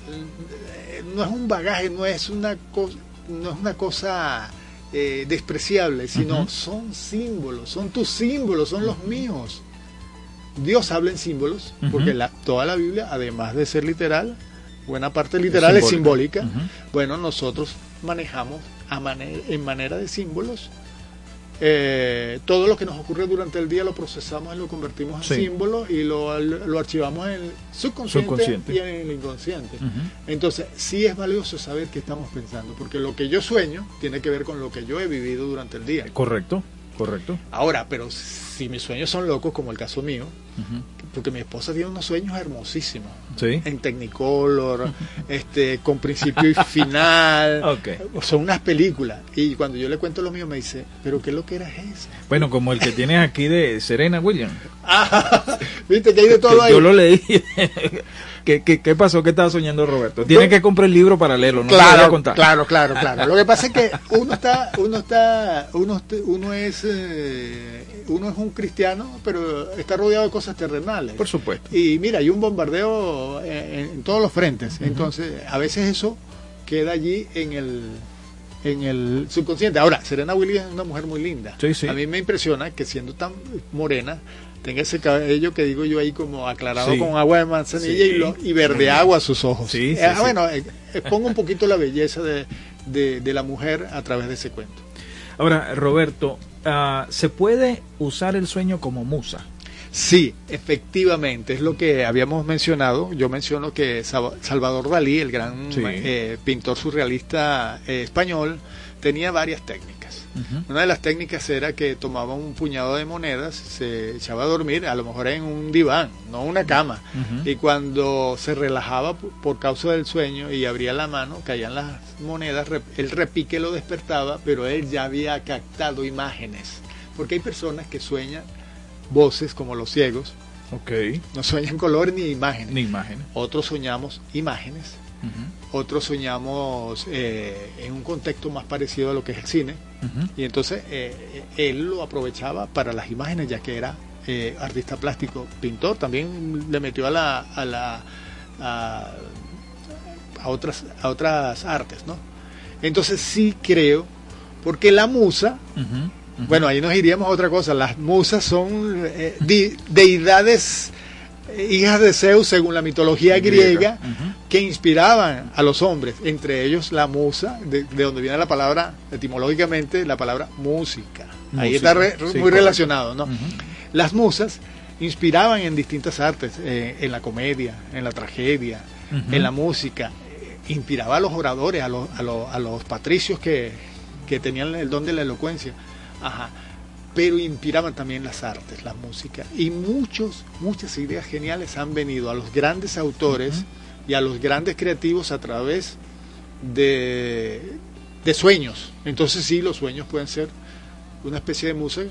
eh, no es un bagaje, no es una cosa, no es una cosa eh, despreciable, sino son símbolos, son tus símbolos, son los míos. Dios habla en símbolos, porque la- toda la Biblia, además de ser literal, buena parte literal es simbólica. Bueno, nosotros manejamos a en manera de símbolos. Eh, todo lo que nos ocurre durante el día lo procesamos y lo convertimos en Sí. símbolos y lo, lo archivamos en el subconsciente, Subconsciente. y en el inconsciente. Entonces, sí es valioso saber qué estamos pensando, porque lo que yo sueño tiene que ver con lo que yo he vivido durante el día. Correcto, correcto. Ahora, pero si mis sueños son locos, como el caso mío, porque mi esposa tiene unos sueños hermosísimos Sí. en Technicolor, este, con principio y final. (laughs) Son unas películas. Y cuando yo le cuento lo mío, me dice, ¿pero qué lo que era eso? Bueno, como el que tienes aquí de Serena Williams. (laughs) Ah, Viste que hay de todo Que ahí. yo lo leí. ¿Qué, qué, qué pasó? ¿Qué estaba soñando Roberto? Tiene que comprar el libro para leerlo, no voy a claro, contar. claro, claro, claro. Lo que pasa es que (laughs) uno está, uno está, uno, uno es, eh, uno es un cristiano, pero está rodeado de cosas terrenales. Por supuesto. Y mira, hay un bombardeo en, en todos los frentes. Entonces, a veces eso queda allí en el en el subconsciente. Ahora, Serena Williams es una mujer muy linda. Sí, sí. A mí me impresiona que siendo tan morena tenga ese cabello que digo yo ahí como aclarado Sí. con agua de manzanilla Sí. y, lo- y verde agua a sus ojos. Sí, Eh, sí. Bueno, eh, expongo un poquito la belleza de, de- de la mujer a través de ese cuento. Ahora, Roberto, ah, ¿se puede usar el sueño como musa? Sí, efectivamente, es lo que habíamos mencionado. Yo menciono que Salvador Dalí, el gran eh, pintor surrealista eh, español, tenía varias técnicas. Una de las técnicas era que tomaba un puñado de monedas, se echaba a dormir, a lo mejor en un diván, no una cama. Y cuando se relajaba por, causa del sueño y abría la mano, caían las monedas, el repique lo despertaba, pero él ya había captado imágenes. Porque hay personas que sueñan voces como los ciegos, Ok. no sueñan colores ni imágenes. Ni imágenes. Otros soñamos imágenes. Otros soñamos eh, en un contexto más parecido a lo que es el cine. Y entonces eh, eh, él lo aprovechaba para las imágenes, ya que era eh, artista plástico, pintor, también le metió a la a la a, a otras a otras artes, ¿no? Entonces sí creo, porque la musa, bueno, ahí nos iríamos a otra cosa, las musas son eh, di- deidades hijas de Zeus según la mitología griega, que inspiraban a los hombres, entre ellos la musa, de, de donde viene la palabra, etimológicamente, la palabra música. Ahí está re- sí, muy correcto. relacionado, ¿no? Las musas inspiraban en distintas artes, eh, en la comedia, en la tragedia, en la música. Inspiraba a los oradores, a los, a los, a los patricios que, que tenían el don de la elocuencia. Ajá. Pero inspiraban también las artes, la música. Y muchos, muchas ideas geniales han venido a los grandes autores y a los grandes creativos a través de, de sueños. Entonces sí, los sueños pueden ser una especie de música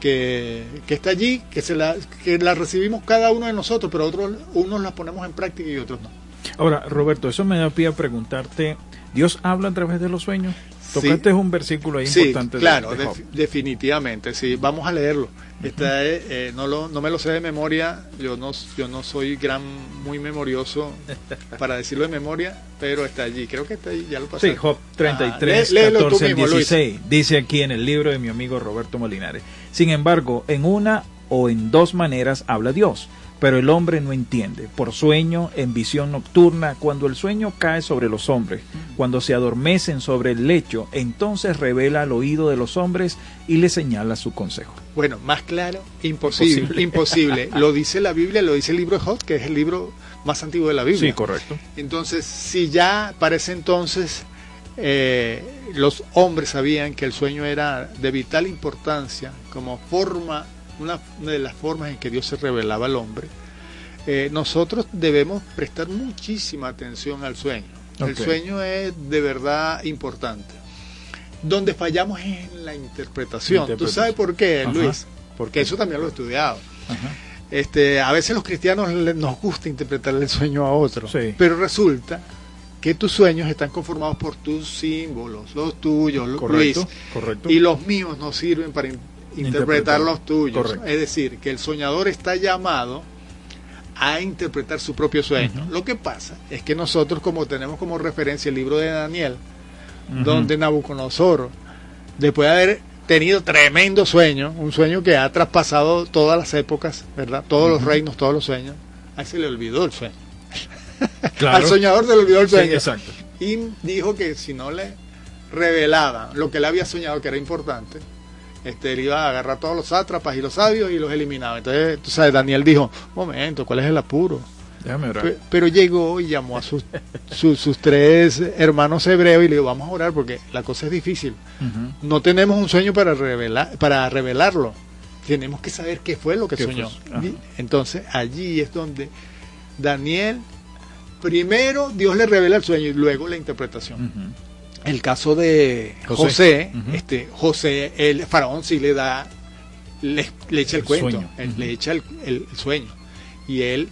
que, que está allí, que, se la, que la recibimos cada uno de nosotros, pero otros, unos la ponemos en práctica y otros no. Ahora, Roberto, eso me da pie a preguntarte, ¿Dios habla a través de los sueños? Tocaste un versículo ahí Sí, importante. de- claro, de Job. def- definitivamente, sí. Vamos a leerlo. Está, eh, eh, no, lo, no me lo sé de memoria, yo no, yo no soy gran, muy memorioso (laughs) para decirlo de memoria, pero está allí, creo que está allí, ya lo pasé. Sí, Job 33, Ah, lé- léelo tú 14 al mismo, Luis. 16. Dice aquí en el libro de mi amigo Roberto Molinares. Sin embargo, en una o en dos maneras habla Dios, pero el hombre no entiende. Por sueño, en visión nocturna, cuando el sueño cae sobre los hombres, cuando se adormecen sobre el lecho, entonces revela al oído de los hombres y le señala su consejo. Bueno, más claro, imposible, Imposible. imposible. (laughs) Lo dice la Biblia, lo dice el libro de Job, que es el libro más antiguo de la Biblia. Sí, correcto. Entonces, si ya para ese entonces eh, los hombres sabían que el sueño era de vital importancia como forma, una, una de las formas en que Dios se revelaba al hombre, eh, nosotros debemos prestar muchísima atención al sueño. El sueño es de verdad importante. Donde fallamos es en la interpretación. ¿Tú sabes por qué, Ajá. Luis? Porque eso también lo he estudiado. Ajá. Este, a veces los cristianos le- nos gusta interpretar el sueño a otro, Sí. pero resulta que tus sueños están conformados por tus símbolos, los tuyos, Correcto, Luis, correcto. y los míos no sirven para interpretar los tuyos. Correcto. Es decir, que el soñador está llamado a interpretar su propio sueño. Lo que pasa es que nosotros, como tenemos como referencia el libro de Daniel, donde Nabucodonosor, después de haber tenido tremendo sueño, un sueño que ha traspasado todas las épocas, ¿verdad? Todos los reinos, todos los sueños, a él se le olvidó el sueño. (laughs) Claro. Al soñador se le olvidó el Sí, sueño. exacto. Y dijo que si no le revelaban lo que él había soñado que era importante, este, él iba a agarrar todos los sátrapas y los sabios y los eliminaba. Entonces, tú sabes, Daniel dijo, momento, ¿cuál es el apuro? Déjame orar. Pe- Pero llegó y llamó a sus, (laughs) sus, sus tres hermanos hebreos y le dijo, vamos a orar porque la cosa es difícil. No tenemos un sueño para, revelar, para revelarlo. Tenemos que saber qué fue lo que ¿Qué soñó. Entonces allí es donde Daniel, primero Dios le revela el sueño y luego la interpretación. El caso de José. José, este, José, el faraón sí le da, le, le echa el, El cuento, sueño. él Ujú. le echa el, el- el sueño. Y él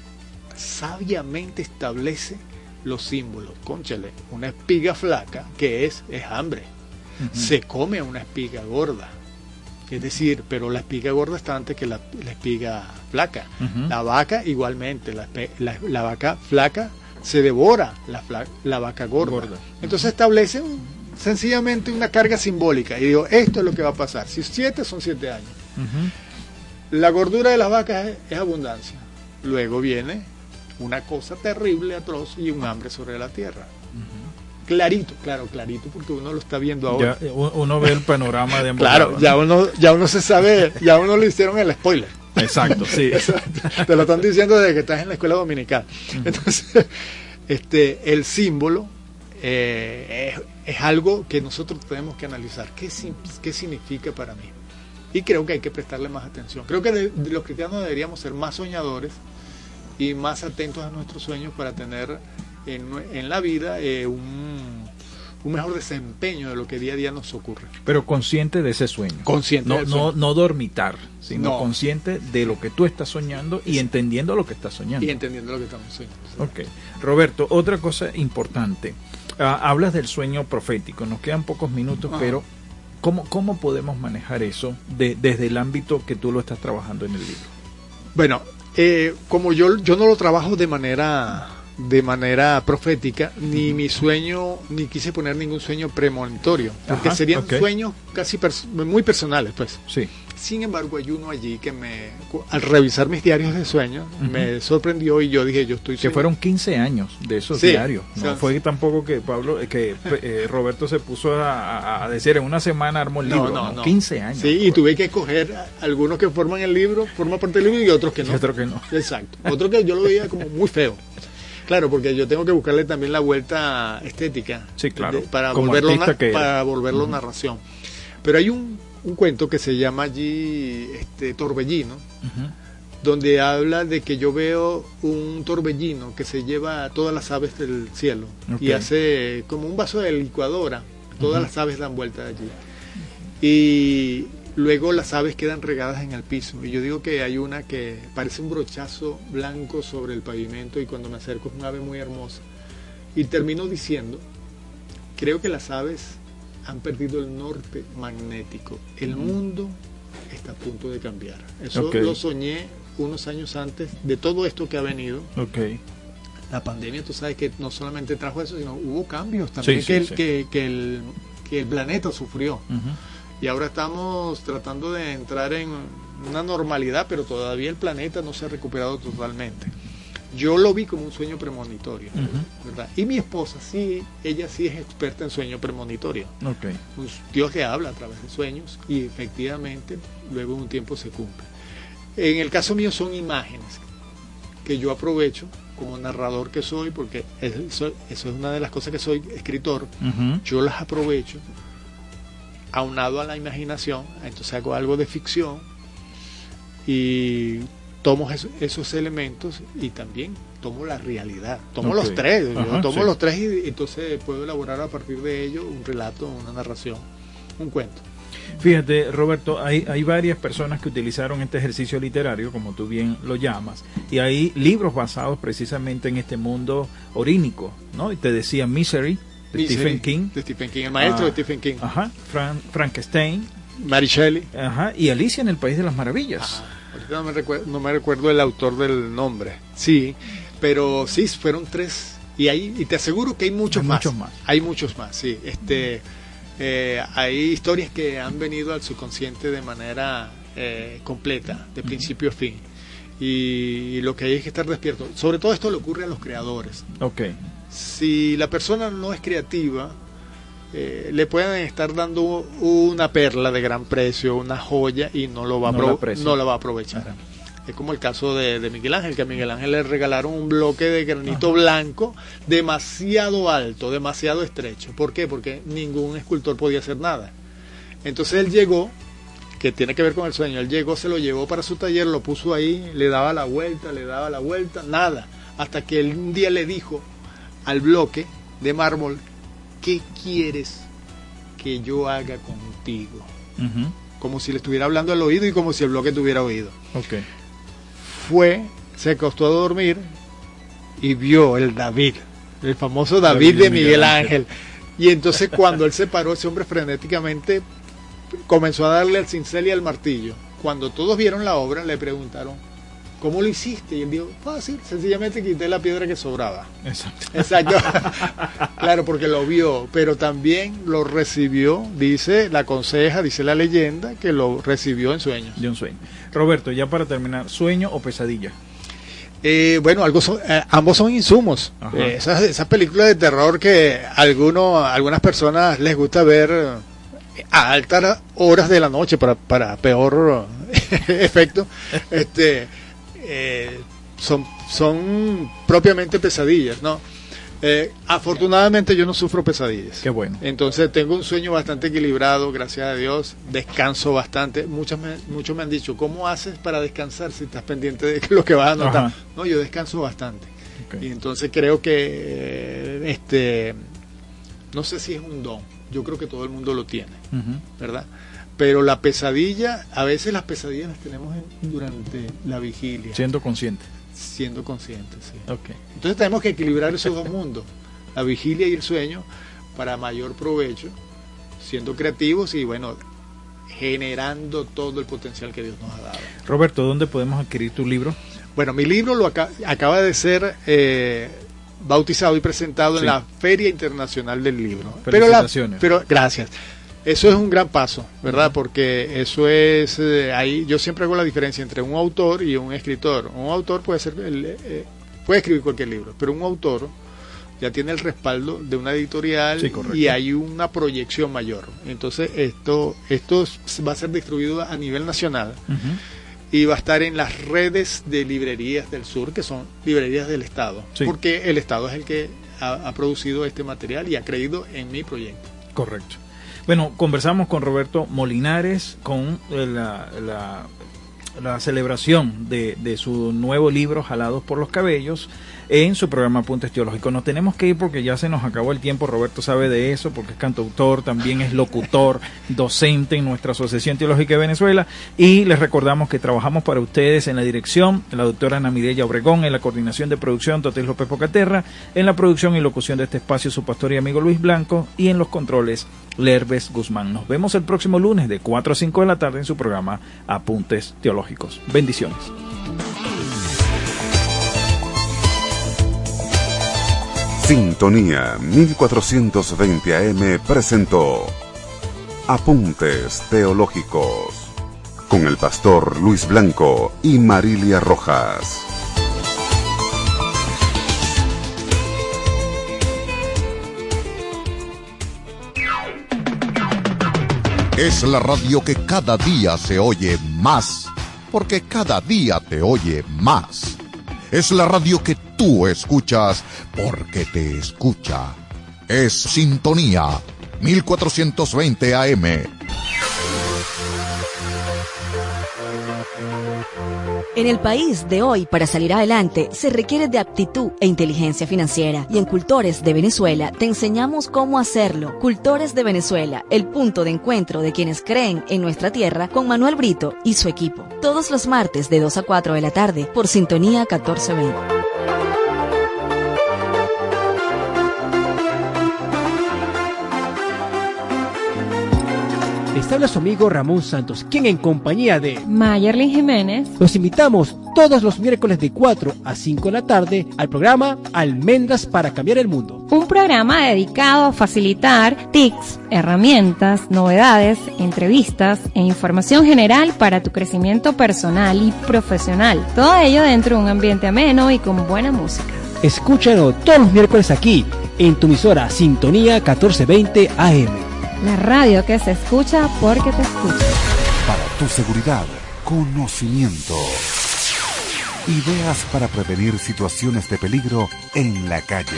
sabiamente establece los símbolos. Conchale, una espiga flaca, que es, es hambre. Se come una espiga gorda. Es decir, pero la espiga gorda está antes que la, la espiga flaca. La vaca igualmente, la- la vaca flaca se devora la, vaca gorda. Gorda. Entonces establece un- sencillamente una carga simbólica. Y digo, esto es lo que va a pasar. Si siete son siete años. La gordura de las vacas es, es abundancia. Luego viene una cosa terrible, atroz y un hambre sobre la tierra. Clarito, claro, clarito, porque uno lo está viendo ahora. Ya, u- uno ve el panorama de (laughs) Claro, ya ¿no? uno, ya uno se sabe, ya uno le hicieron el spoiler. Exacto, sí. Te lo están diciendo desde que estás en la escuela dominical. Entonces, este, el símbolo eh, es, es algo que nosotros tenemos que analizar. ¿Qué, sim- ¿Qué significa para mí? Y creo que hay que prestarle más atención. Creo que de- de los cristianos deberíamos ser más soñadores y más atentos a nuestros sueños para tener en la vida eh, un, un mejor desempeño de lo que día a día nos ocurre. Pero consciente de ese sueño. Consciente No, no, no dormitar, sino No. consciente de lo que tú estás soñando y entendiendo lo que estás soñando. Y entendiendo lo que estamos soñando. Ok. Roberto, otra cosa importante. Ah, hablas del sueño profético. Nos quedan pocos minutos, Ajá. pero ¿cómo, ¿cómo podemos manejar eso de- desde el ámbito que tú lo estás trabajando en el libro? Bueno, eh, como yo, yo no lo trabajo de manera de manera profética, ni mi sueño, ni quise poner ningún sueño premonitorio, porque Ajá, serían sueños casi pers- muy personales, pues. Sí. Sin embargo, hay uno allí que me, al revisar mis diarios de sueños, me sorprendió y yo dije, yo estoy Que fueron 15 años de esos Sí, diarios. No fue tampoco que Pablo, eh, que eh, (laughs) Roberto se puso a, decir en una semana armó el libro. No, 15 años. Sí, y tuve que escoger algunos que forman el libro, forman parte del libro y otros que no. Y otros que no. Exacto. Otro que yo lo veía como muy feo. (laughs) Claro, porque yo tengo que buscarle también la vuelta estética. Sí, claro. de- para, Como volverlo na- para volverlo narración. Pero hay un, un cuento que se llama allí este, Torbellino, donde habla de que yo veo un torbellino que se lleva a todas las aves del cielo y hace como un vaso de licuadora. Todas las aves dan vuelta allí. Y luego las aves quedan regadas en el piso. Y yo digo que hay una que parece un brochazo blanco sobre el pavimento y cuando me acerco es un ave muy hermosa. Y termino diciendo, creo que las aves han perdido el norte magnético. El mundo está a punto de cambiar. Eso lo soñé unos años antes de todo esto que ha venido. Ok. La pandemia, tú sabes que no solamente trajo eso, sino hubo cambios también Sí, que, sí, el, sí. Que, que el, que el planeta sufrió. Ujú. Y ahora estamos tratando de entrar en una normalidad, pero todavía el planeta no se ha recuperado totalmente. Yo lo vi como un sueño premonitorio. ¿verdad? Y mi esposa sí, ella sí es experta en sueño premonitorio. Ok. Un Dios le habla a través de sueños y efectivamente luego en un tiempo se cumple. En el caso mío son imágenes que yo aprovecho como narrador que soy, porque eso, eso es una de las cosas que soy escritor, yo las aprovecho aunado a la imaginación, entonces hago algo de ficción y tomo eso- esos elementos y también tomo la realidad, tomo los tres, yo Ajá, tomo sí. los tres y entonces puedo elaborar a partir de ello un relato, una narración, un cuento. Fíjate, Roberto, hay, hay varias personas que utilizaron este ejercicio literario, como tú bien lo llamas, y hay libros basados precisamente en este mundo orínico, ¿no? Y te decía Misery, de Misery, Stephen King. de Stephen King, el maestro Ah, de Stephen King, Ajá, Fran- Frankenstein, Mary Shelley. ajá, y Alicia en el País de las Maravillas. Ahorita no me, recuerdo, no me recuerdo el autor del nombre. Sí, pero sí, fueron tres. Y, hay, y te aseguro que hay muchos Hay más. muchos más. Hay muchos más, sí. Este, eh, hay historias que han venido al subconsciente de manera eh, completa, de principio a fin. Y, lo que hay es que estar despierto. Sobre todo esto le ocurre a los creadores. Ok, Si la persona no es creativa, eh, le pueden estar dando una perla de gran precio, una joya, y no lo va a, No la aprecia. no la va a aprovechar. Es como el caso de, de Miguel Ángel, que a Miguel Ángel le regalaron un bloque de granito blanco demasiado alto, demasiado estrecho. ¿Por qué? Porque ningún escultor podía hacer nada. Entonces él llegó, que tiene que ver con el sueño, él llegó, se lo llevó para su taller, lo puso ahí, le daba la vuelta, le daba la vuelta, nada. Hasta que él un día le dijo al bloque de mármol, ¿qué quieres que yo haga contigo? Como si le estuviera hablando al oído y como si el bloque tuviera oído ok, fue, se acostó a dormir y vio el David, el famoso David David, de de Miguel Miguel Ángel. Ángel. Y entonces cuando él se paró, ese hombre frenéticamente comenzó a darle al cincel y al martillo. Cuando todos vieron la obra, le preguntaron, ¿cómo lo hiciste? Y él dijo, fácil, sencillamente quité la piedra que sobraba. exacto. Exacto. (laughs) claro, porque lo vio, pero también lo recibió, dice la conseja, dice la leyenda, que lo recibió en sueños. De un sueño. Roberto, ya para terminar, ¿sueño o pesadilla? Eh, bueno, algo son- eh, ambos son insumos. Eh, esas, esas películas de terror que alguno, algunas personas les gusta ver eh, a altas horas de la noche para, para peor (laughs) efecto, este, eh, son, son propiamente pesadillas, ¿no? Eh, afortunadamente yo no sufro pesadillas. Qué bueno. Entonces tengo un sueño bastante equilibrado, gracias a Dios. Descanso bastante. Muchos me, muchos me han dicho, ¿cómo haces para descansar si estás pendiente de lo que vas a anotar? Ajá. No, yo descanso bastante. Y entonces creo que, este, no sé si es un don. Yo creo que todo el mundo lo tiene. ¿verdad? Pero la pesadilla, a veces las pesadillas las tenemos en- durante la vigilia, Siendo consciente. siendo conscientes. sí. Ok. Entonces tenemos que equilibrar esos dos mundos, la vigilia y el sueño, para mayor provecho, siendo creativos y bueno, generando todo el potencial que Dios nos ha dado. Roberto, ¿dónde podemos adquirir tu libro? Bueno, mi libro lo aca- acaba de ser eh, bautizado y presentado Sí. en la Feria Internacional del Libro. Felicitaciones. Pero, la, pero gracias. Eso es un gran paso, ¿verdad? Porque eso es eh, ahí. Yo siempre hago la diferencia entre un autor y un escritor. Un autor puede ser el, eh, puede escribir cualquier libro, pero un autor ya tiene el respaldo de una editorial Sí, y hay una proyección mayor. Entonces esto esto va a ser distribuido a nivel nacional y va a estar en las redes de librerías del sur, que son librerías del Estado, Sí. porque el Estado es el que ha, ha producido este material y ha creído en mi proyecto. Correcto. Bueno, conversamos con Roberto Molinares con eh, la, la, la celebración de, de su nuevo libro, Jalados por los Cabellos, en su programa Apuntes Teológicos. Nos tenemos que ir porque ya se nos acabó el tiempo. Roberto sabe de eso porque es cantautor, también es locutor, (laughs) docente en nuestra Asociación Teológica de Venezuela. Y les recordamos que trabajamos para ustedes en la dirección, la doctora Ana Mireya Obregón, en la coordinación de producción, Totés López Pocaterra, en la producción y locución de este espacio, su pastor y amigo Luis Blanco, y en los controles, Lerves Guzmán. Nos vemos el próximo lunes de 4 a 5 de la tarde en su programa Apuntes Teológicos. Bendiciones. Sintonía 1420 AM presentó Apuntes Teológicos con el pastor Luis Blanco y Marilia Rojas. Es la radio que cada día se oye más, porque cada día te oye más. Es la radio que tú escuchas, porque te escucha. Es Sintonía 1420 AM. En el país de hoy, para salir adelante, se requiere de aptitud e inteligencia financiera. Y en Cultores de Venezuela te enseñamos cómo hacerlo. Cultores de Venezuela, el punto de encuentro de quienes creen en nuestra tierra con Manuel Brito y su equipo. Todos los martes de 2 a 4 de la tarde por Sintonía 1420. Les habla su amigo Ramón Santos, quien en compañía de Mayerlin Jiménez. los invitamos todos los miércoles de 4 a 5 de la tarde al programa Almendras para cambiar el mundo. Un programa dedicado a facilitar tips, herramientas, novedades, entrevistas e información general para tu crecimiento personal y profesional. Todo ello dentro de un ambiente ameno y con buena música. Escúchalo todos los miércoles aquí en tu emisora Sintonía 1420 AM. La radio que se escucha porque te escucha. Para tu seguridad, conocimiento. Ideas para prevenir situaciones de peligro en la calle.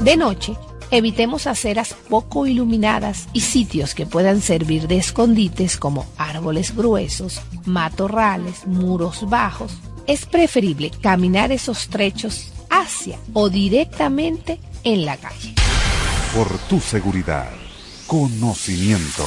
De noche, evitemos aceras poco iluminadas y sitios que puedan servir de escondites como árboles gruesos, matorrales, muros bajos. Es preferible caminar esos trechos hacia o directamente en la calle. Por tu seguridad, conocimiento.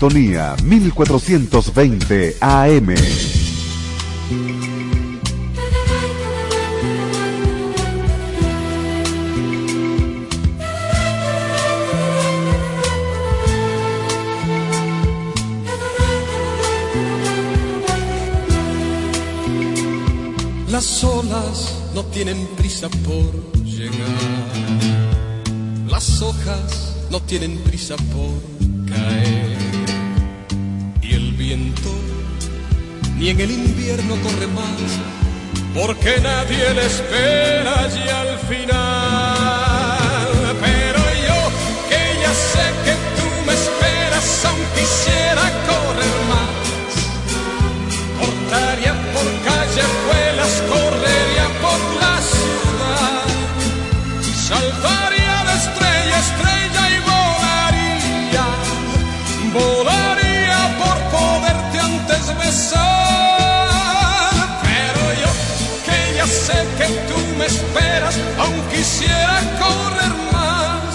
Sintonía 1420 AM. Las olas no tienen prisa por llegar. Las hojas no tienen prisa por caer. ni en el invierno corre más, porque nadie le espera y al final. quisiera correr más.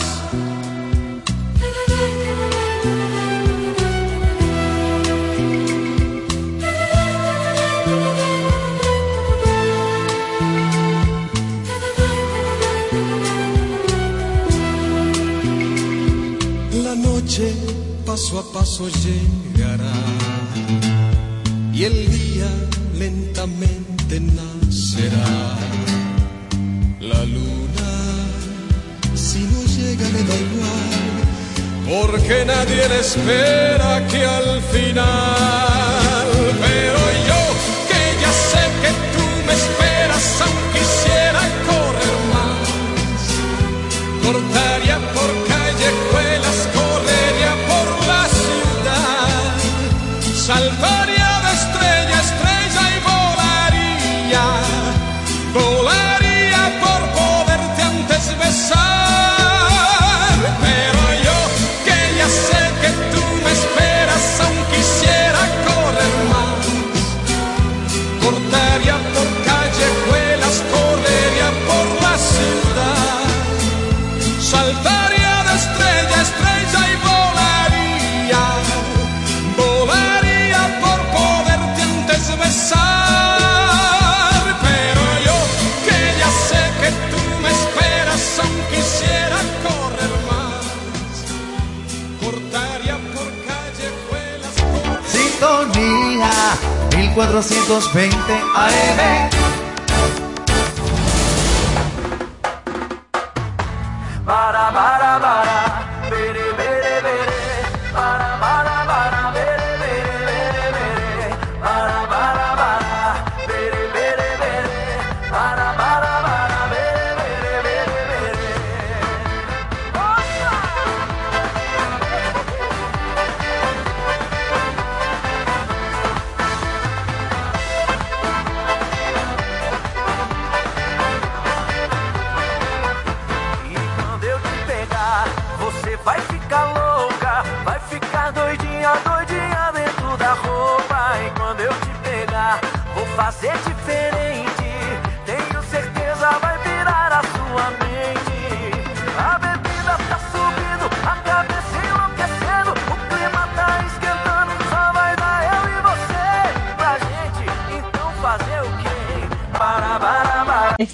La noche paso a paso llena porque nadie le espera que al final